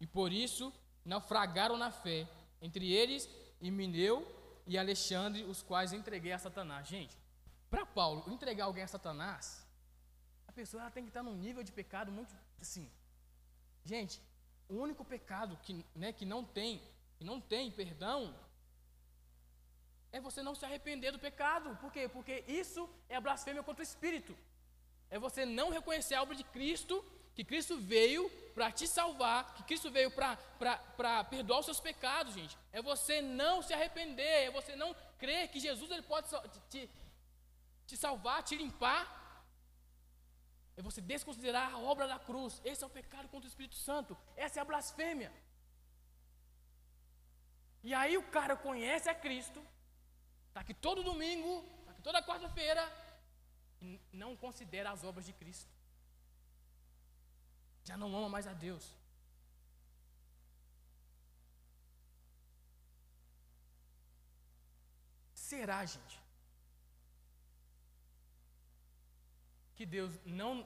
e por isso naufragaram na fé, entre eles Emineu e Alexandre, os quais entreguei a Satanás. Gente, para Paulo entregar alguém a Satanás, a pessoa tem que estar num nível de pecado muito assim. Gente, o único pecado que, né, que não tem, que não tem perdão é você não se arrepender do pecado. Por quê? Porque isso é blasfêmia contra o Espírito. é você não reconhecer a obra de Cristo, que Cristo veio para te salvar, que Cristo veio para perdoar os seus pecados, gente. É você não se arrepender, é você não crer que Jesus ele pode te, te salvar, te limpar. É você desconsiderar a obra da cruz. Esse é o pecado contra o Espírito Santo. Essa é a blasfêmia. E aí o cara conhece a Cristo, está aqui todo domingo, está aqui toda quarta-feira, e não considera as obras de Cristo. Já não ama mais a Deus. Será, gente, que Deus não,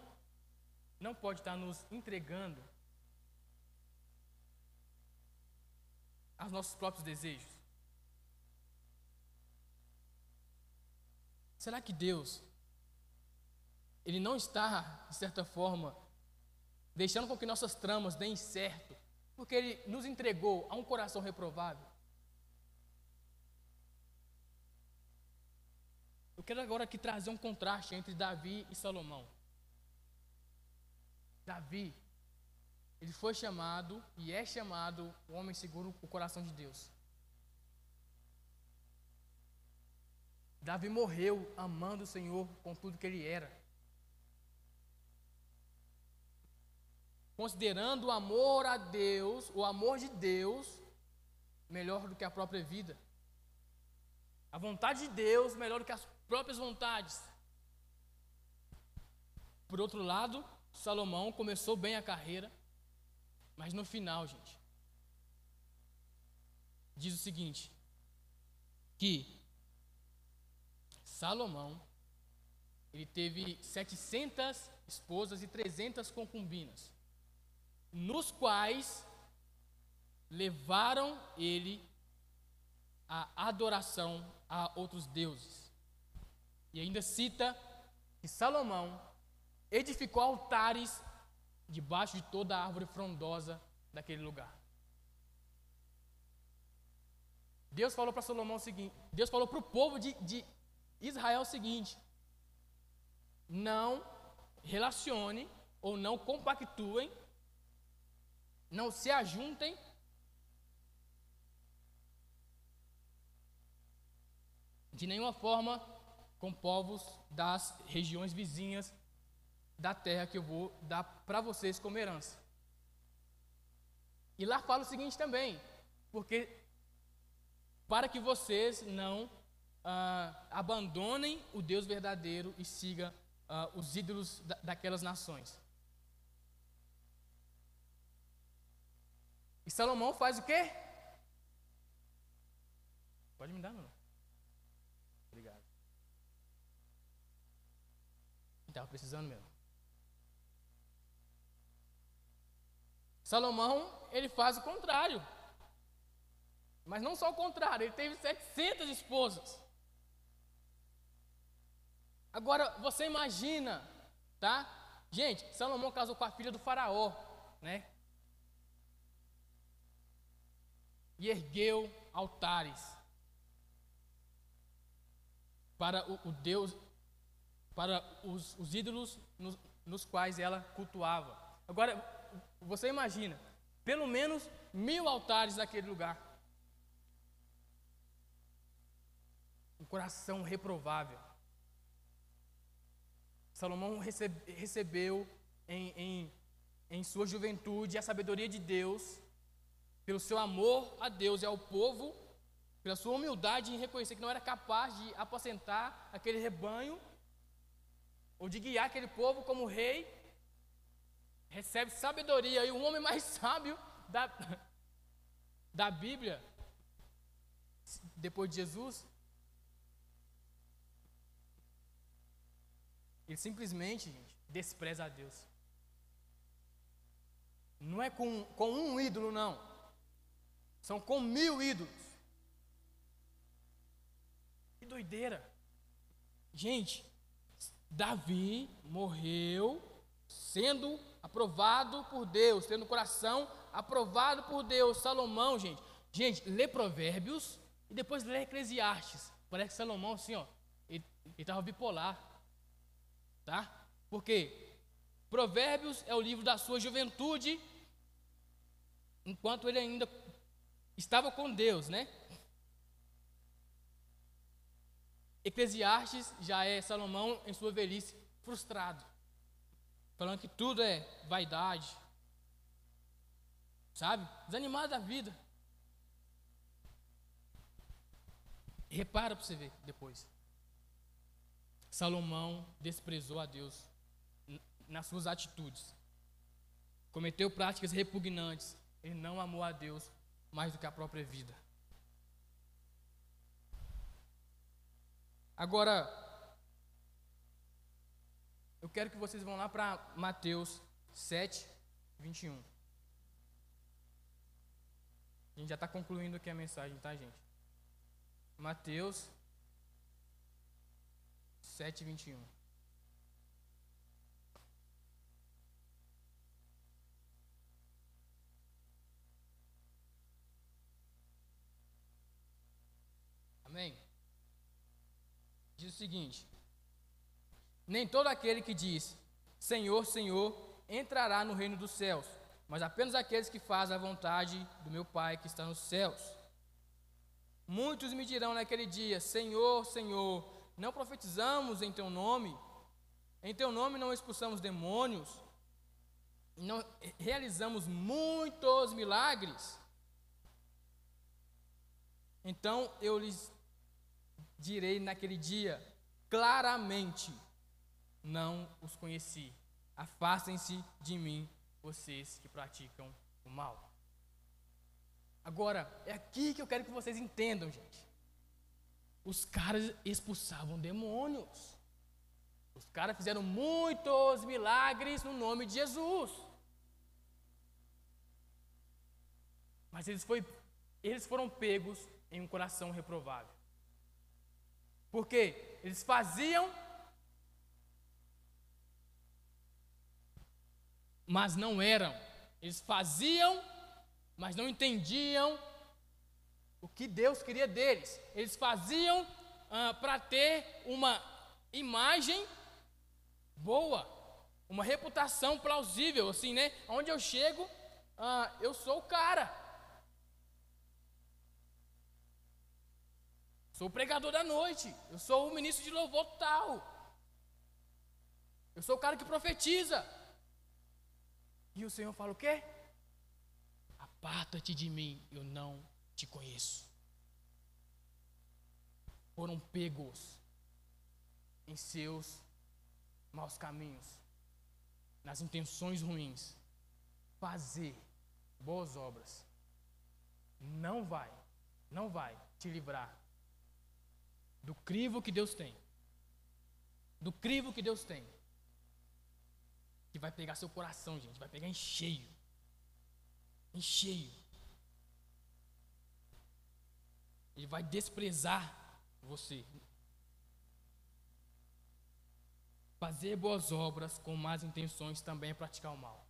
não pode estar nos entregando aos nossos próprios desejos? Será que Deus, Ele não está, de certa forma, deixando com que nossas tramas deem certo, porque Ele nos entregou a um coração reprovável? Eu quero agora aqui trazer um contraste entre Davi e Salomão. Davi ele foi chamado e é chamado o homem seguro o coração de Deus. Davi morreu amando o Senhor com tudo que ele era. Considerando o amor a Deus, o amor de Deus, melhor do que a própria vida. A vontade de Deus melhor do que as próprias vontades. Por outro lado, Salomão começou bem a carreira, mas no final, gente, diz o seguinte: que Salomão ele teve 700 esposas e 300 concubinas, nos quais levaram ele a adoração a outros deuses. E ainda cita que Salomão edificou altares debaixo de toda a árvore frondosa daquele lugar. Deus falou para Salomão o seguinte: Deus falou para o povo de, de Israel o seguinte: não relacione ou não compactuem, não se ajuntem de nenhuma forma com povos das regiões vizinhas da terra que eu vou dar para vocês como herança. E lá fala o seguinte também, porque para que vocês não ah, abandonem o Deus verdadeiro e sigam ah, os ídolos da, daquelas nações. E Salomão faz o quê? Pode me dar, não? Obrigado. Estava precisando mesmo. Salomão, ele faz o contrário. Mas não só o contrário, ele teve 700 esposas. Agora, você imagina, tá? Gente, Salomão casou com a filha do faraó, né? E ergueu altares para o, o Deus, para os, os ídolos nos, nos quais ela cultuava. Agora, você imagina, pelo menos mil altares naquele lugar. Um coração reprovável. Salomão recebe, recebeu em, em, em sua juventude a sabedoria de Deus, pelo seu amor a Deus e ao povo, pela sua humildade em reconhecer que não era capaz de aposentar aquele rebanho, ou de guiar aquele povo como rei, recebe sabedoria e o homem mais sábio da, da Bíblia, depois de Jesus, ele simplesmente, gente, despreza a Deus. Não é com, com um ídolo, não. São com mil ídolos. Que doideira. Gente, Davi morreu sendo aprovado por Deus, tendo o coração aprovado por Deus. Salomão, gente, gente, lê Provérbios e depois lê Eclesiastes. Parece que Salomão, assim, ó, ele estava bipolar, tá? Porque Provérbios é o livro da sua juventude, enquanto ele ainda estava com Deus, né? Eclesiastes já é Salomão em sua velhice frustrado, falando que tudo é vaidade, sabe? Desanimado da vida. Repara para você ver depois. Salomão desprezou a Deus nas suas atitudes. Cometeu práticas repugnantes. Ele não amou a Deus mais do que a própria vida. Agora, eu quero que vocês vão lá para Mateus 7, 21. A gente já está concluindo aqui a mensagem, tá, gente? Mateus 7, 21. Amém? Diz o seguinte: Nem todo aquele que diz Senhor, Senhor entrará no reino dos céus, mas apenas aqueles que fazem a vontade do meu Pai que está nos céus. Muitos me dirão naquele dia: Senhor, Senhor, não profetizamos em teu nome? Em teu nome não expulsamos demônios? Não realizamos muitos milagres? Então eu lhes direi naquele dia claramente: Não os conheci. Afastem-se de mim, vocês que praticam o mal. Agora, é aqui que eu quero que vocês entendam, gente. Os caras expulsavam demônios. Os caras fizeram muitos milagres no nome de Jesus. Mas eles, foi, eles foram pegos em um coração reprovável. Porque eles faziam, mas não eram. Eles faziam, mas não entendiam o que Deus queria deles. Eles faziam ah, para ter uma imagem boa, uma reputação plausível, assim, né? Onde eu chego, ah, eu sou o cara. Sou pregador da noite. Eu sou o ministro de louvor tal. Eu sou o cara que profetiza. E o Senhor fala o quê? Aparta-te de mim, eu não te conheço. Foram pegos em seus maus caminhos, nas intenções ruins. Fazer boas obras não vai, não vai te livrar do crivo que Deus tem. Do crivo que Deus tem. Que vai pegar seu coração, gente. Vai pegar em cheio. Em cheio. Ele vai desprezar você. Fazer boas obras com más intenções também é praticar o mal.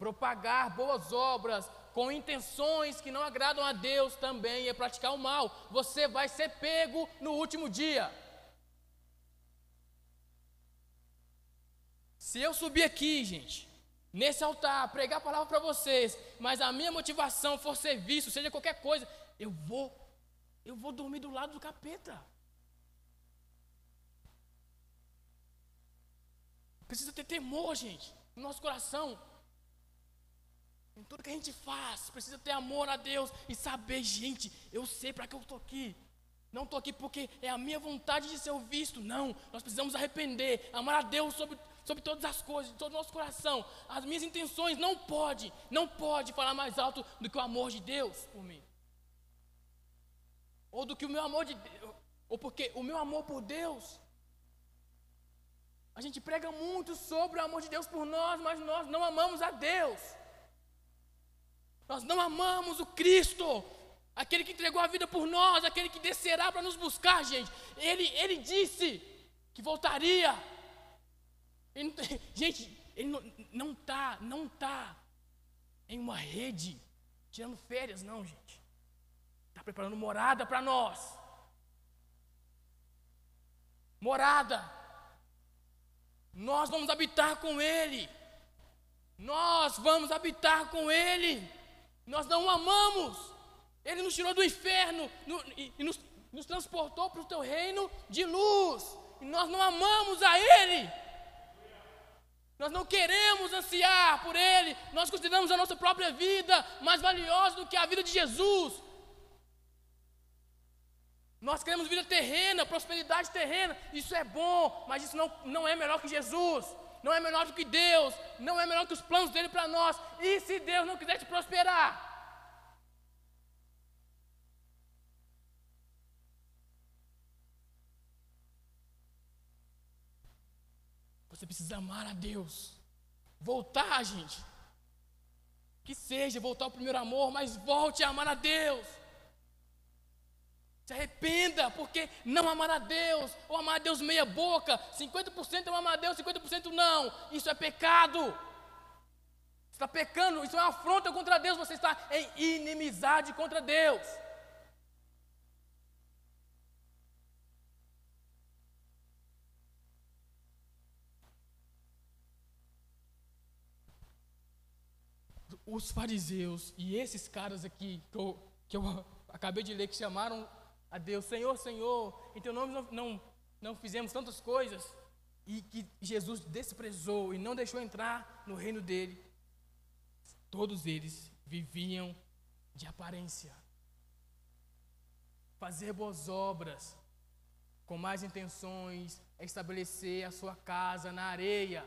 Propagar boas obras com intenções que não agradam a Deus também é praticar o mal. Você vai ser pego no último dia. Se eu subir aqui, gente, nesse altar, pregar a palavra para vocês, mas a minha motivação for ser visto, seja qualquer coisa, eu vou, eu vou dormir do lado do capeta. Precisa ter temor, gente, no nosso coração. Em tudo que a gente faz, precisa ter amor a Deus e saber, gente, eu sei para que eu estou aqui. Não estou aqui porque é a minha vontade de ser visto. Não, nós precisamos arrepender, amar a Deus sobre, sobre todas as coisas, de todo o nosso coração. As minhas intenções não pode, não pode falar mais alto do que o amor de Deus por mim. Ou do que o meu amor de Deus, ou porque o meu amor por Deus. A gente prega muito sobre o amor de Deus por nós, mas nós não amamos a Deus. Nós não amamos o Cristo, aquele que entregou a vida por nós, aquele que descerá para nos buscar, gente. Ele, ele disse que voltaria. Ele gente, ele não está, não está em uma rede, tirando férias, não, gente. Está preparando morada para nós. Morada. Nós vamos habitar com Ele. Nós vamos habitar com Ele. Nós não o amamos. Ele nos tirou do inferno no, e, e nos, nos transportou para o teu reino de luz. E nós não amamos a Ele. Nós não queremos ansiar por Ele. Nós consideramos a nossa própria vida mais valiosa do que a vida de Jesus. Nós queremos vida terrena, prosperidade terrena. Isso é bom, mas isso não, não é melhor que Jesus. Não é melhor do que Deus. Não é melhor que os planos dele para nós. E se Deus não quiser te prosperar? Você precisa amar a Deus. Voltar, gente. Que seja voltar ao primeiro amor, mas volte a amar a Deus. Se arrependa, porque não amar a Deus, ou amar a Deus meia boca, 50% é amar a Deus, 50% não. Isso é pecado. Você está pecando, isso é uma afronta contra Deus, você está em inimizade contra Deus. Os fariseus e esses caras aqui que eu, que eu acabei de ler que chamaram a Deus: Senhor, Senhor, em teu nome não, não, não fizemos tantas coisas. E que Jesus desprezou e não deixou entrar no reino dele. Todos eles viviam de aparência. Fazer boas obras, com mais intenções, estabelecer a sua casa na areia.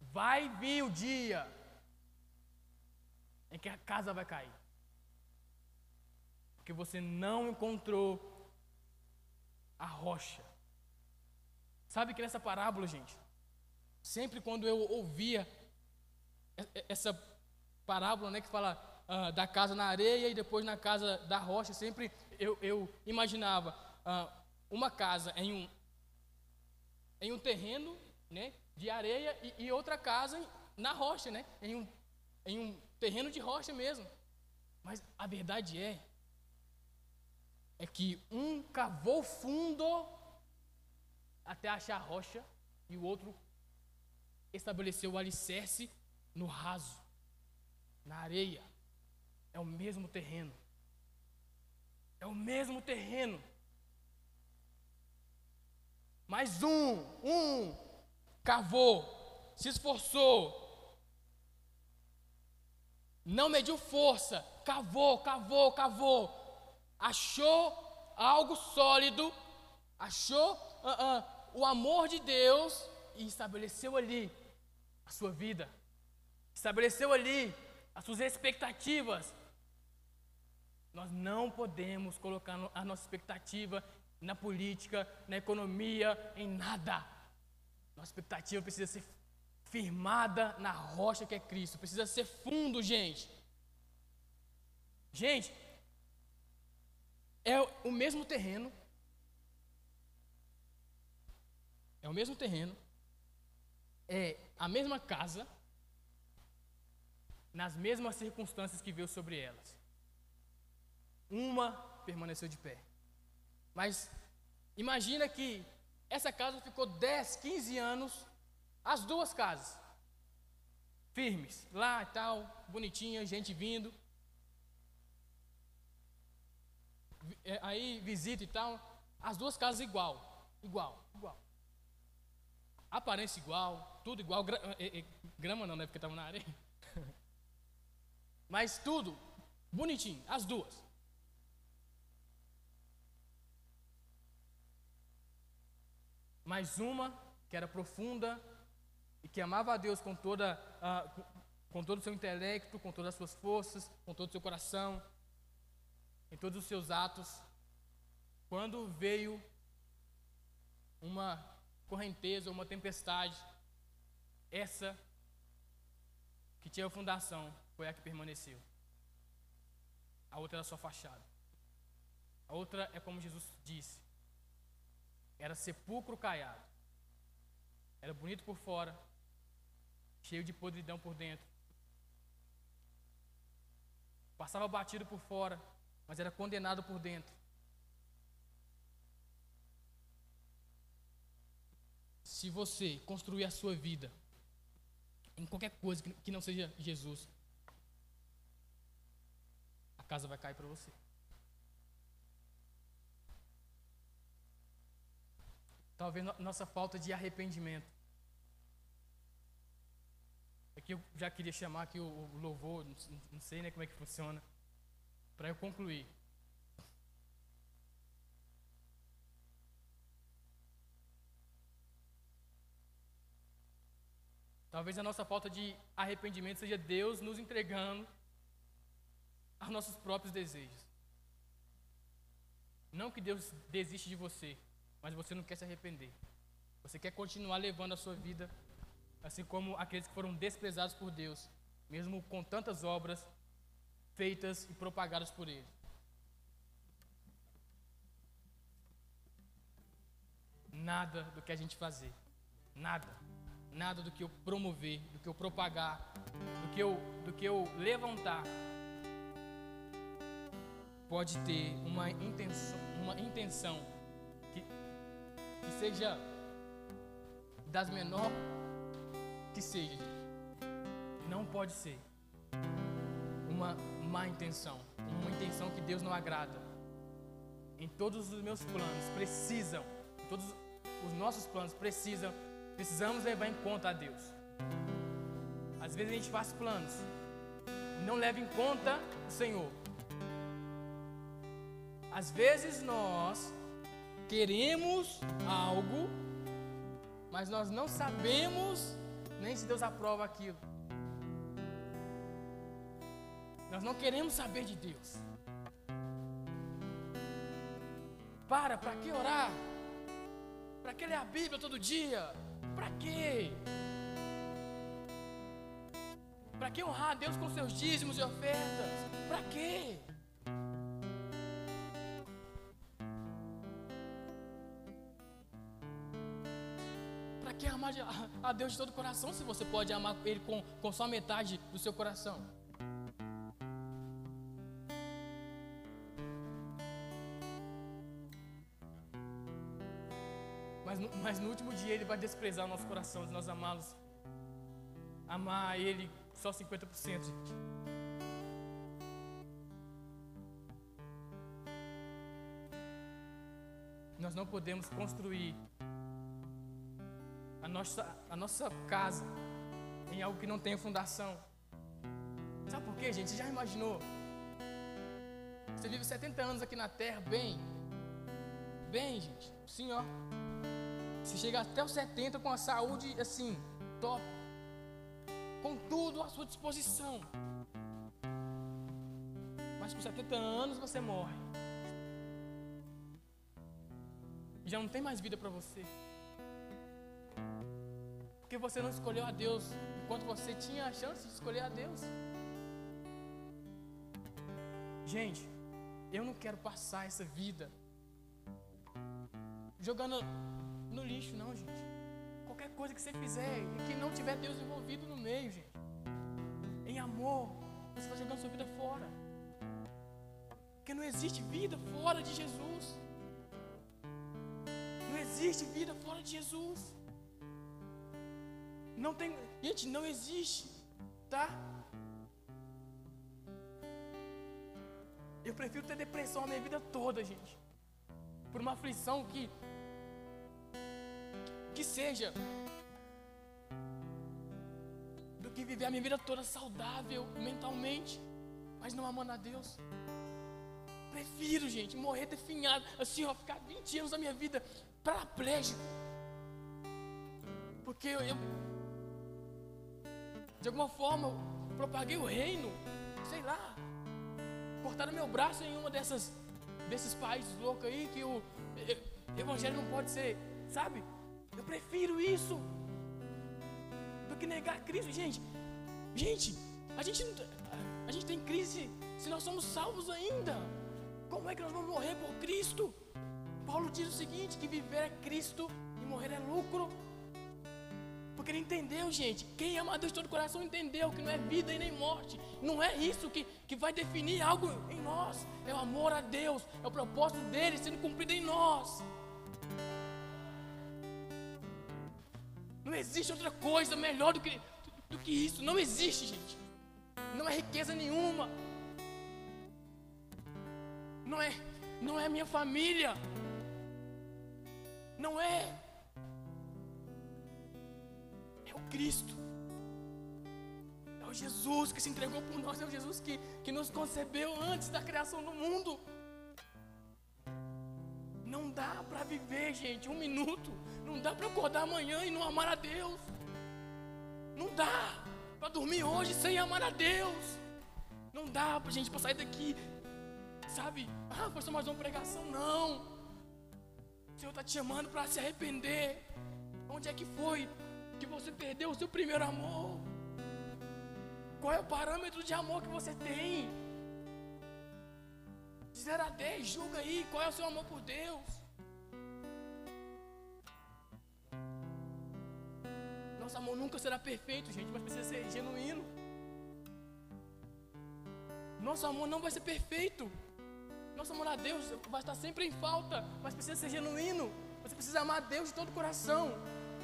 Vai vir o dia em que a casa vai cair porque você não encontrou a rocha. Sabe que nessa parábola, gente, sempre quando eu ouvia essa parábola, né, que fala uh, da casa na areia e depois na casa da rocha, sempre eu, eu imaginava uh, uma casa em um, em um terreno, né, de areia e, e outra casa na rocha, né, em um, em um terreno de rocha mesmo. Mas a verdade é é que um cavou fundo até achar a rocha e o outro estabeleceu o alicerce no raso, na areia. É o mesmo terreno. É o mesmo terreno. Mais um, um cavou, se esforçou, não mediu força, cavou, cavou, cavou, achou algo sólido, achou uh, uh, o amor de Deus e estabeleceu ali a sua vida, estabeleceu ali as suas expectativas. Nós não podemos colocar a nossa expectativa na política, na economia, em nada. Nossa expectativa precisa ser firmada na rocha que é Cristo, precisa ser fundo, gente. Gente, é o mesmo terreno. É o mesmo terreno. É a mesma casa. Nas mesmas circunstâncias que veio sobre elas. Uma permaneceu de pé. Mas imagina que essa casa ficou 10, 15 anos, as duas casas, firmes, lá e tal, bonitinha, gente vindo. É, aí visita e tal, as duas casas igual, igual, igual. Aparência igual, tudo igual, é, é, grama não, né, porque estava na areia. Mas tudo bonitinho, as duas. Mais uma que era profunda e que amava a Deus com toda com todo o seu intelecto, com todas as suas forças, com todo o seu coração, em todos os seus atos, quando veio uma correnteza, uma tempestade, essa que tinha a fundação foi a que permaneceu. A outra era só fachada. A outra é como Jesus disse: era sepulcro caiado. Era bonito por fora, cheio de podridão por dentro. Passava batido por fora, mas era condenado por dentro. se você construir a sua vida em qualquer coisa que não seja Jesus, a casa vai cair para você. Talvez nossa falta de arrependimento. Aqui eu já queria chamar aqui o, louvor, não sei né, como é que funciona, para eu concluir. Talvez a nossa falta de arrependimento seja Deus nos entregando aos nossos próprios desejos. Não que Deus desiste de você, mas você não quer se arrepender. Você quer continuar levando a sua vida assim como aqueles que foram desprezados por Deus, mesmo com tantas obras feitas e propagadas por Ele. Nada do que a gente fazer, nada nada do que eu promover, do que eu propagar, do que eu, do que eu levantar, pode ter uma intenção, uma intenção que, que seja das menor que seja. Não pode ser uma má intenção, uma intenção que Deus não agrada. Em todos os meus planos precisam, todos os nossos planos precisam Precisamos levar em conta a Deus. Às vezes a gente faz planos não leva em conta o Senhor. Às vezes nós queremos algo, mas nós não sabemos nem se Deus aprova aquilo. Nós não queremos saber de Deus. Para, para que orar? Para que ler a Bíblia todo dia? Para quê? Para que honrar a Deus com seus dízimos e ofertas? Para quê? Para que amar a Deus de todo o coração se você pode amar Ele com, com só metade do seu coração? Ele vai desprezar o nosso coração, de nós amá-los. Amar Ele só 50%, gente. Nós não podemos construir a nossa, a nossa casa em algo que não tenha fundação. Sabe por quê, gente? Já imaginou? Você vive 70 anos aqui na terra, bem. Bem, gente. Sim, ó. Você chega até os 70 com a saúde assim, top. Com tudo à sua disposição. Mas com 70 anos você morre. Já não tem mais vida para você. Porque você não escolheu a Deus enquanto você tinha a chance de escolher a Deus. Gente, eu não quero passar essa vida jogando lixo, não, gente. Qualquer coisa que você fizer e que não tiver Deus envolvido no meio, gente. Em amor, você está jogando sua vida fora. Porque não existe vida fora de Jesus. Não existe vida fora de Jesus. Não tem. Gente, não existe. Tá? Eu prefiro ter depressão a minha vida toda, gente. Por uma aflição que que seja, do que viver a minha vida toda saudável mentalmente, mas não amando a Deus. Prefiro, gente, morrer definhado, assim, ó, ficar 20 anos da minha vida paraplégico. Porque eu, eu de alguma forma, propaguei o reino, sei lá, cortaram meu braço em uma dessas desses países loucos aí que o evangelho não pode ser, sabe? Prefiro isso do que negar Cristo. Gente, gente, a gente, a gente tem crise se nós somos salvos ainda. Como é que nós vamos morrer por Cristo? Paulo diz o seguinte: que viver é Cristo e morrer é lucro. Porque ele entendeu, gente. Quem ama a Deus de todo o coração entendeu que não é vida e nem morte. Não é isso que, que vai definir algo em nós. É o amor a Deus, é o propósito dele sendo cumprido em nós. Existe outra coisa melhor do que, do que isso. Não existe, gente. Não é riqueza nenhuma. Não é, não é minha família. Não é. É o Cristo. É o Jesus que se entregou por nós. É o Jesus que, que nos concebeu antes da criação do mundo. Não dá para viver, gente, um minuto. Não dá para acordar amanhã e não amar a Deus. Não dá para dormir hoje sem amar a Deus. Não dá para gente para sair daqui, sabe? Ah, foi só mais uma pregação. Não. O Senhor está te chamando para se arrepender. Onde é que foi que você perdeu o seu primeiro amor? Qual é o parâmetro de amor que você tem? De 0 a 10, julga aí qual é o seu amor por Deus. Nosso amor nunca será perfeito, gente, mas precisa ser genuíno. Nosso amor não vai ser perfeito. Nosso amor a Deus vai estar sempre em falta, mas precisa ser genuíno. Você precisa amar a Deus de todo o coração.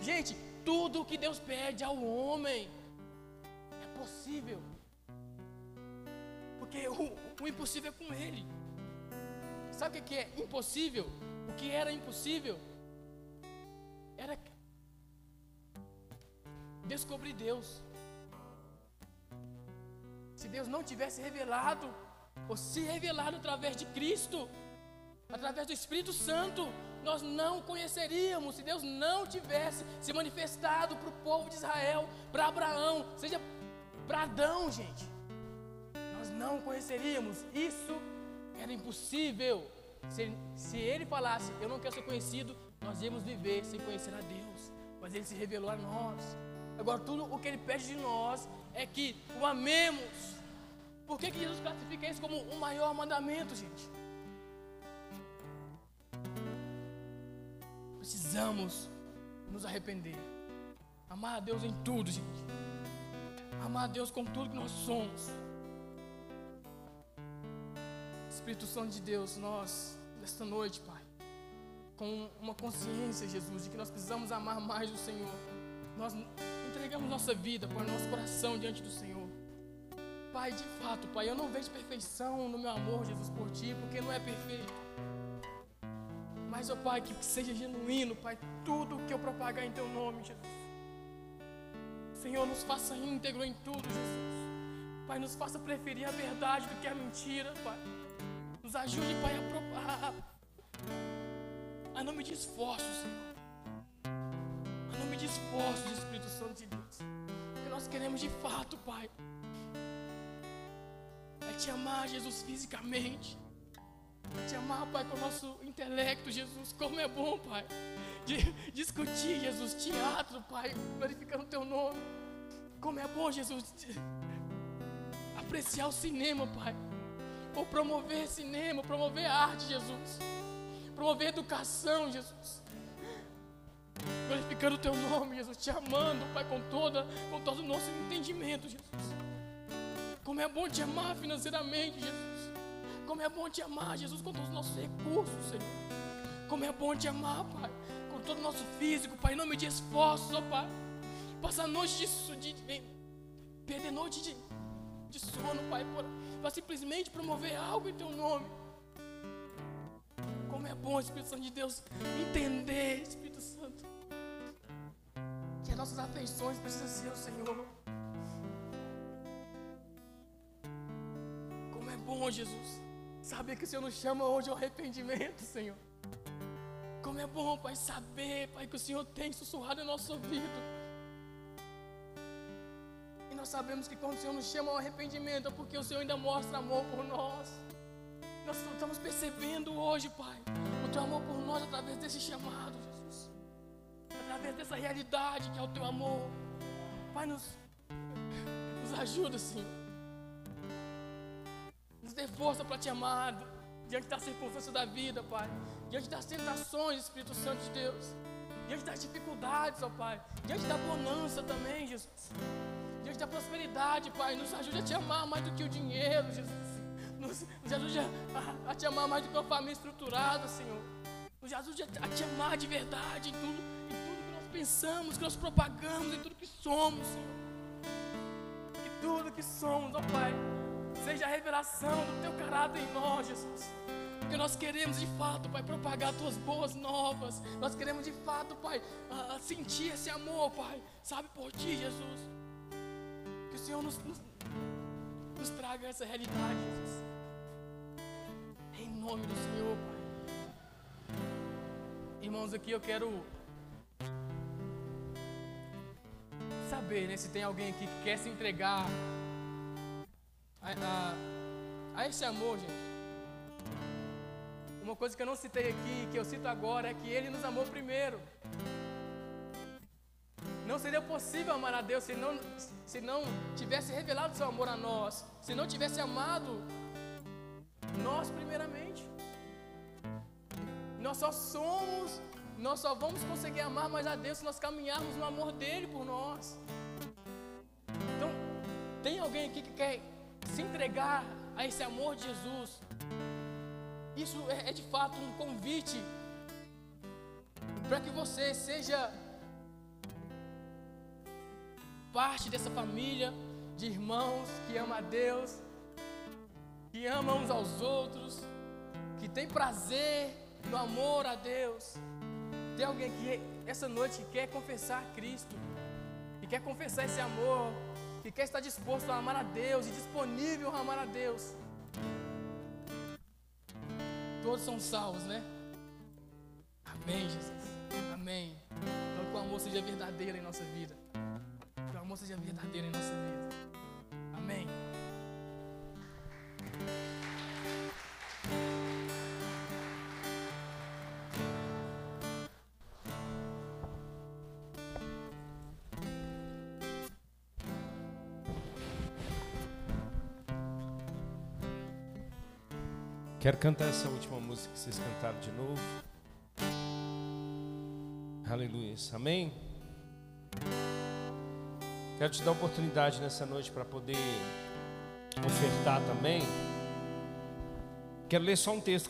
Gente, tudo o que Deus pede ao homem é possível. Porque o, o impossível é com Ele. Sabe o que é impossível? O que era impossível era descobrir Deus. Se Deus não tivesse revelado, ou se revelado através de Cristo, através do Espírito Santo, nós não conheceríamos se Deus não tivesse se manifestado para o povo de Israel, para Abraão, seja para Adão, gente. Nós não conheceríamos. Isso era impossível. Se, se ele falasse, eu não quero ser conhecido, nós íamos viver sem conhecer a Deus. Mas ele se revelou a nós. Agora, tudo o que ele pede de nós é que o amemos. Por que, que Jesus classifica isso como o maior mandamento, gente? Precisamos nos arrepender. Amar a Deus em tudo, gente. Amar a Deus com tudo que nós somos. Espírito Santo de Deus, nós, nesta noite, Pai, com uma consciência, Jesus, de que nós precisamos amar mais o Senhor, nós entregamos nossa vida, Pai, nosso coração diante do Senhor. Pai, de fato, Pai, eu não vejo perfeição no meu amor, Jesus, por Ti, porque não é perfeito. Mas, ó Pai, que seja genuíno, Pai, tudo que eu propagar em Teu nome, Jesus. Senhor, nos faça íntegro em tudo, Jesus. Pai, nos faça preferir a verdade do que a mentira, Pai. Nos ajude, Pai, a, a, a não medir esforço, Senhor. A não medir esforço, Espírito Santo de Deus. O que nós queremos de fato, Pai, é te amar, Jesus, fisicamente. É te amar, Pai, com o nosso intelecto, Jesus. Como é bom, Pai, de discutir, Jesus, teatro, Pai, glorificando o Teu nome. Como é bom, Jesus, apreciar o cinema, Pai por promover cinema, promover arte, Jesus. Promover educação, Jesus. Glorificando o teu nome, Jesus, te amando, Pai, com toda, com todo o nosso entendimento, Jesus. Como é bom te amar financeiramente, Jesus. Como é bom te amar, Jesus, com todos os nossos recursos, Senhor. Como é bom te amar, Pai, com todo o nosso físico, Pai, em nome de esforços, ó Pai. Passar noite de, de, de perder noite de, de sono, Pai, por, para simplesmente promover algo em teu nome. Como é bom, Espírito Santo de Deus, entender, Espírito Santo, que as nossas afeições precisam ser o Senhor. Como é bom, Jesus, saber que o Senhor nos chama hoje ao arrependimento, Senhor. Como é bom, Pai, saber, Pai, que o Senhor tem sussurrado em nosso ouvido nós sabemos que quando o Senhor nos chama ao arrependimento é porque o Senhor ainda mostra amor por nós. Nós estamos percebendo hoje, Pai, o teu amor por nós através desse chamado, Jesus. Através dessa realidade que é o teu amor. Pai, nos, nos ajuda, Senhor. Nos dê força para te amar diante das circunstâncias da vida, Pai. Diante das tentações, Espírito Santo de Deus. Diante das dificuldades, ó Pai. Diante da bonança também, Jesus da prosperidade, Pai. Nos ajude a te amar mais do que o dinheiro, Jesus. Nos, nos ajude a, a, a, te amar mais do que uma família estruturada, Senhor. Nos ajude a, a te amar de verdade em tudo, em tudo que nós pensamos, que nós propagamos, em tudo que somos, Senhor. Que tudo que somos, ó Pai, seja a revelação do Teu caráter em nós, Jesus. Porque nós queremos de fato, Pai, propagar Tuas boas novas. Nós queremos de fato, Pai, sentir esse amor, Pai, sabe, por Ti, Jesus. Senhor nos, nos, nos traga essa realidade, Jesus. Em nome do Senhor, Pai. Irmãos, aqui eu quero saber né, se tem alguém aqui que quer se entregar a, a, a esse amor, gente. Uma coisa que eu não citei aqui, que eu cito agora, é que Ele nos amou primeiro. Não seria possível amar a Deus se não, se não tivesse revelado seu amor a nós, se não tivesse amado nós primeiramente. Nós só somos nós só vamos conseguir amar mais a Deus se nós caminharmos no amor dele por nós. Então, tem alguém aqui que quer se entregar a esse amor de Jesus? Isso é, é de fato um convite para que você seja parte dessa família de irmãos que ama a Deus, que ama uns aos outros, que tem prazer no amor a Deus. Tem alguém que essa noite quer confessar Cristo, que quer confessar esse amor, que quer estar disposto a amar a Deus e disponível a amar a Deus. Todos são salvos, né? Amém, Jesus. Amém. Então que o amor seja verdadeiro em nossa vida. Amor seja verdadeiro em nossa vida. Amém. Quero cantar essa última música que vocês cantaram de novo. Aleluia. Amém? Quero te dar oportunidade nessa noite para poder ofertar também. Quero ler só um texto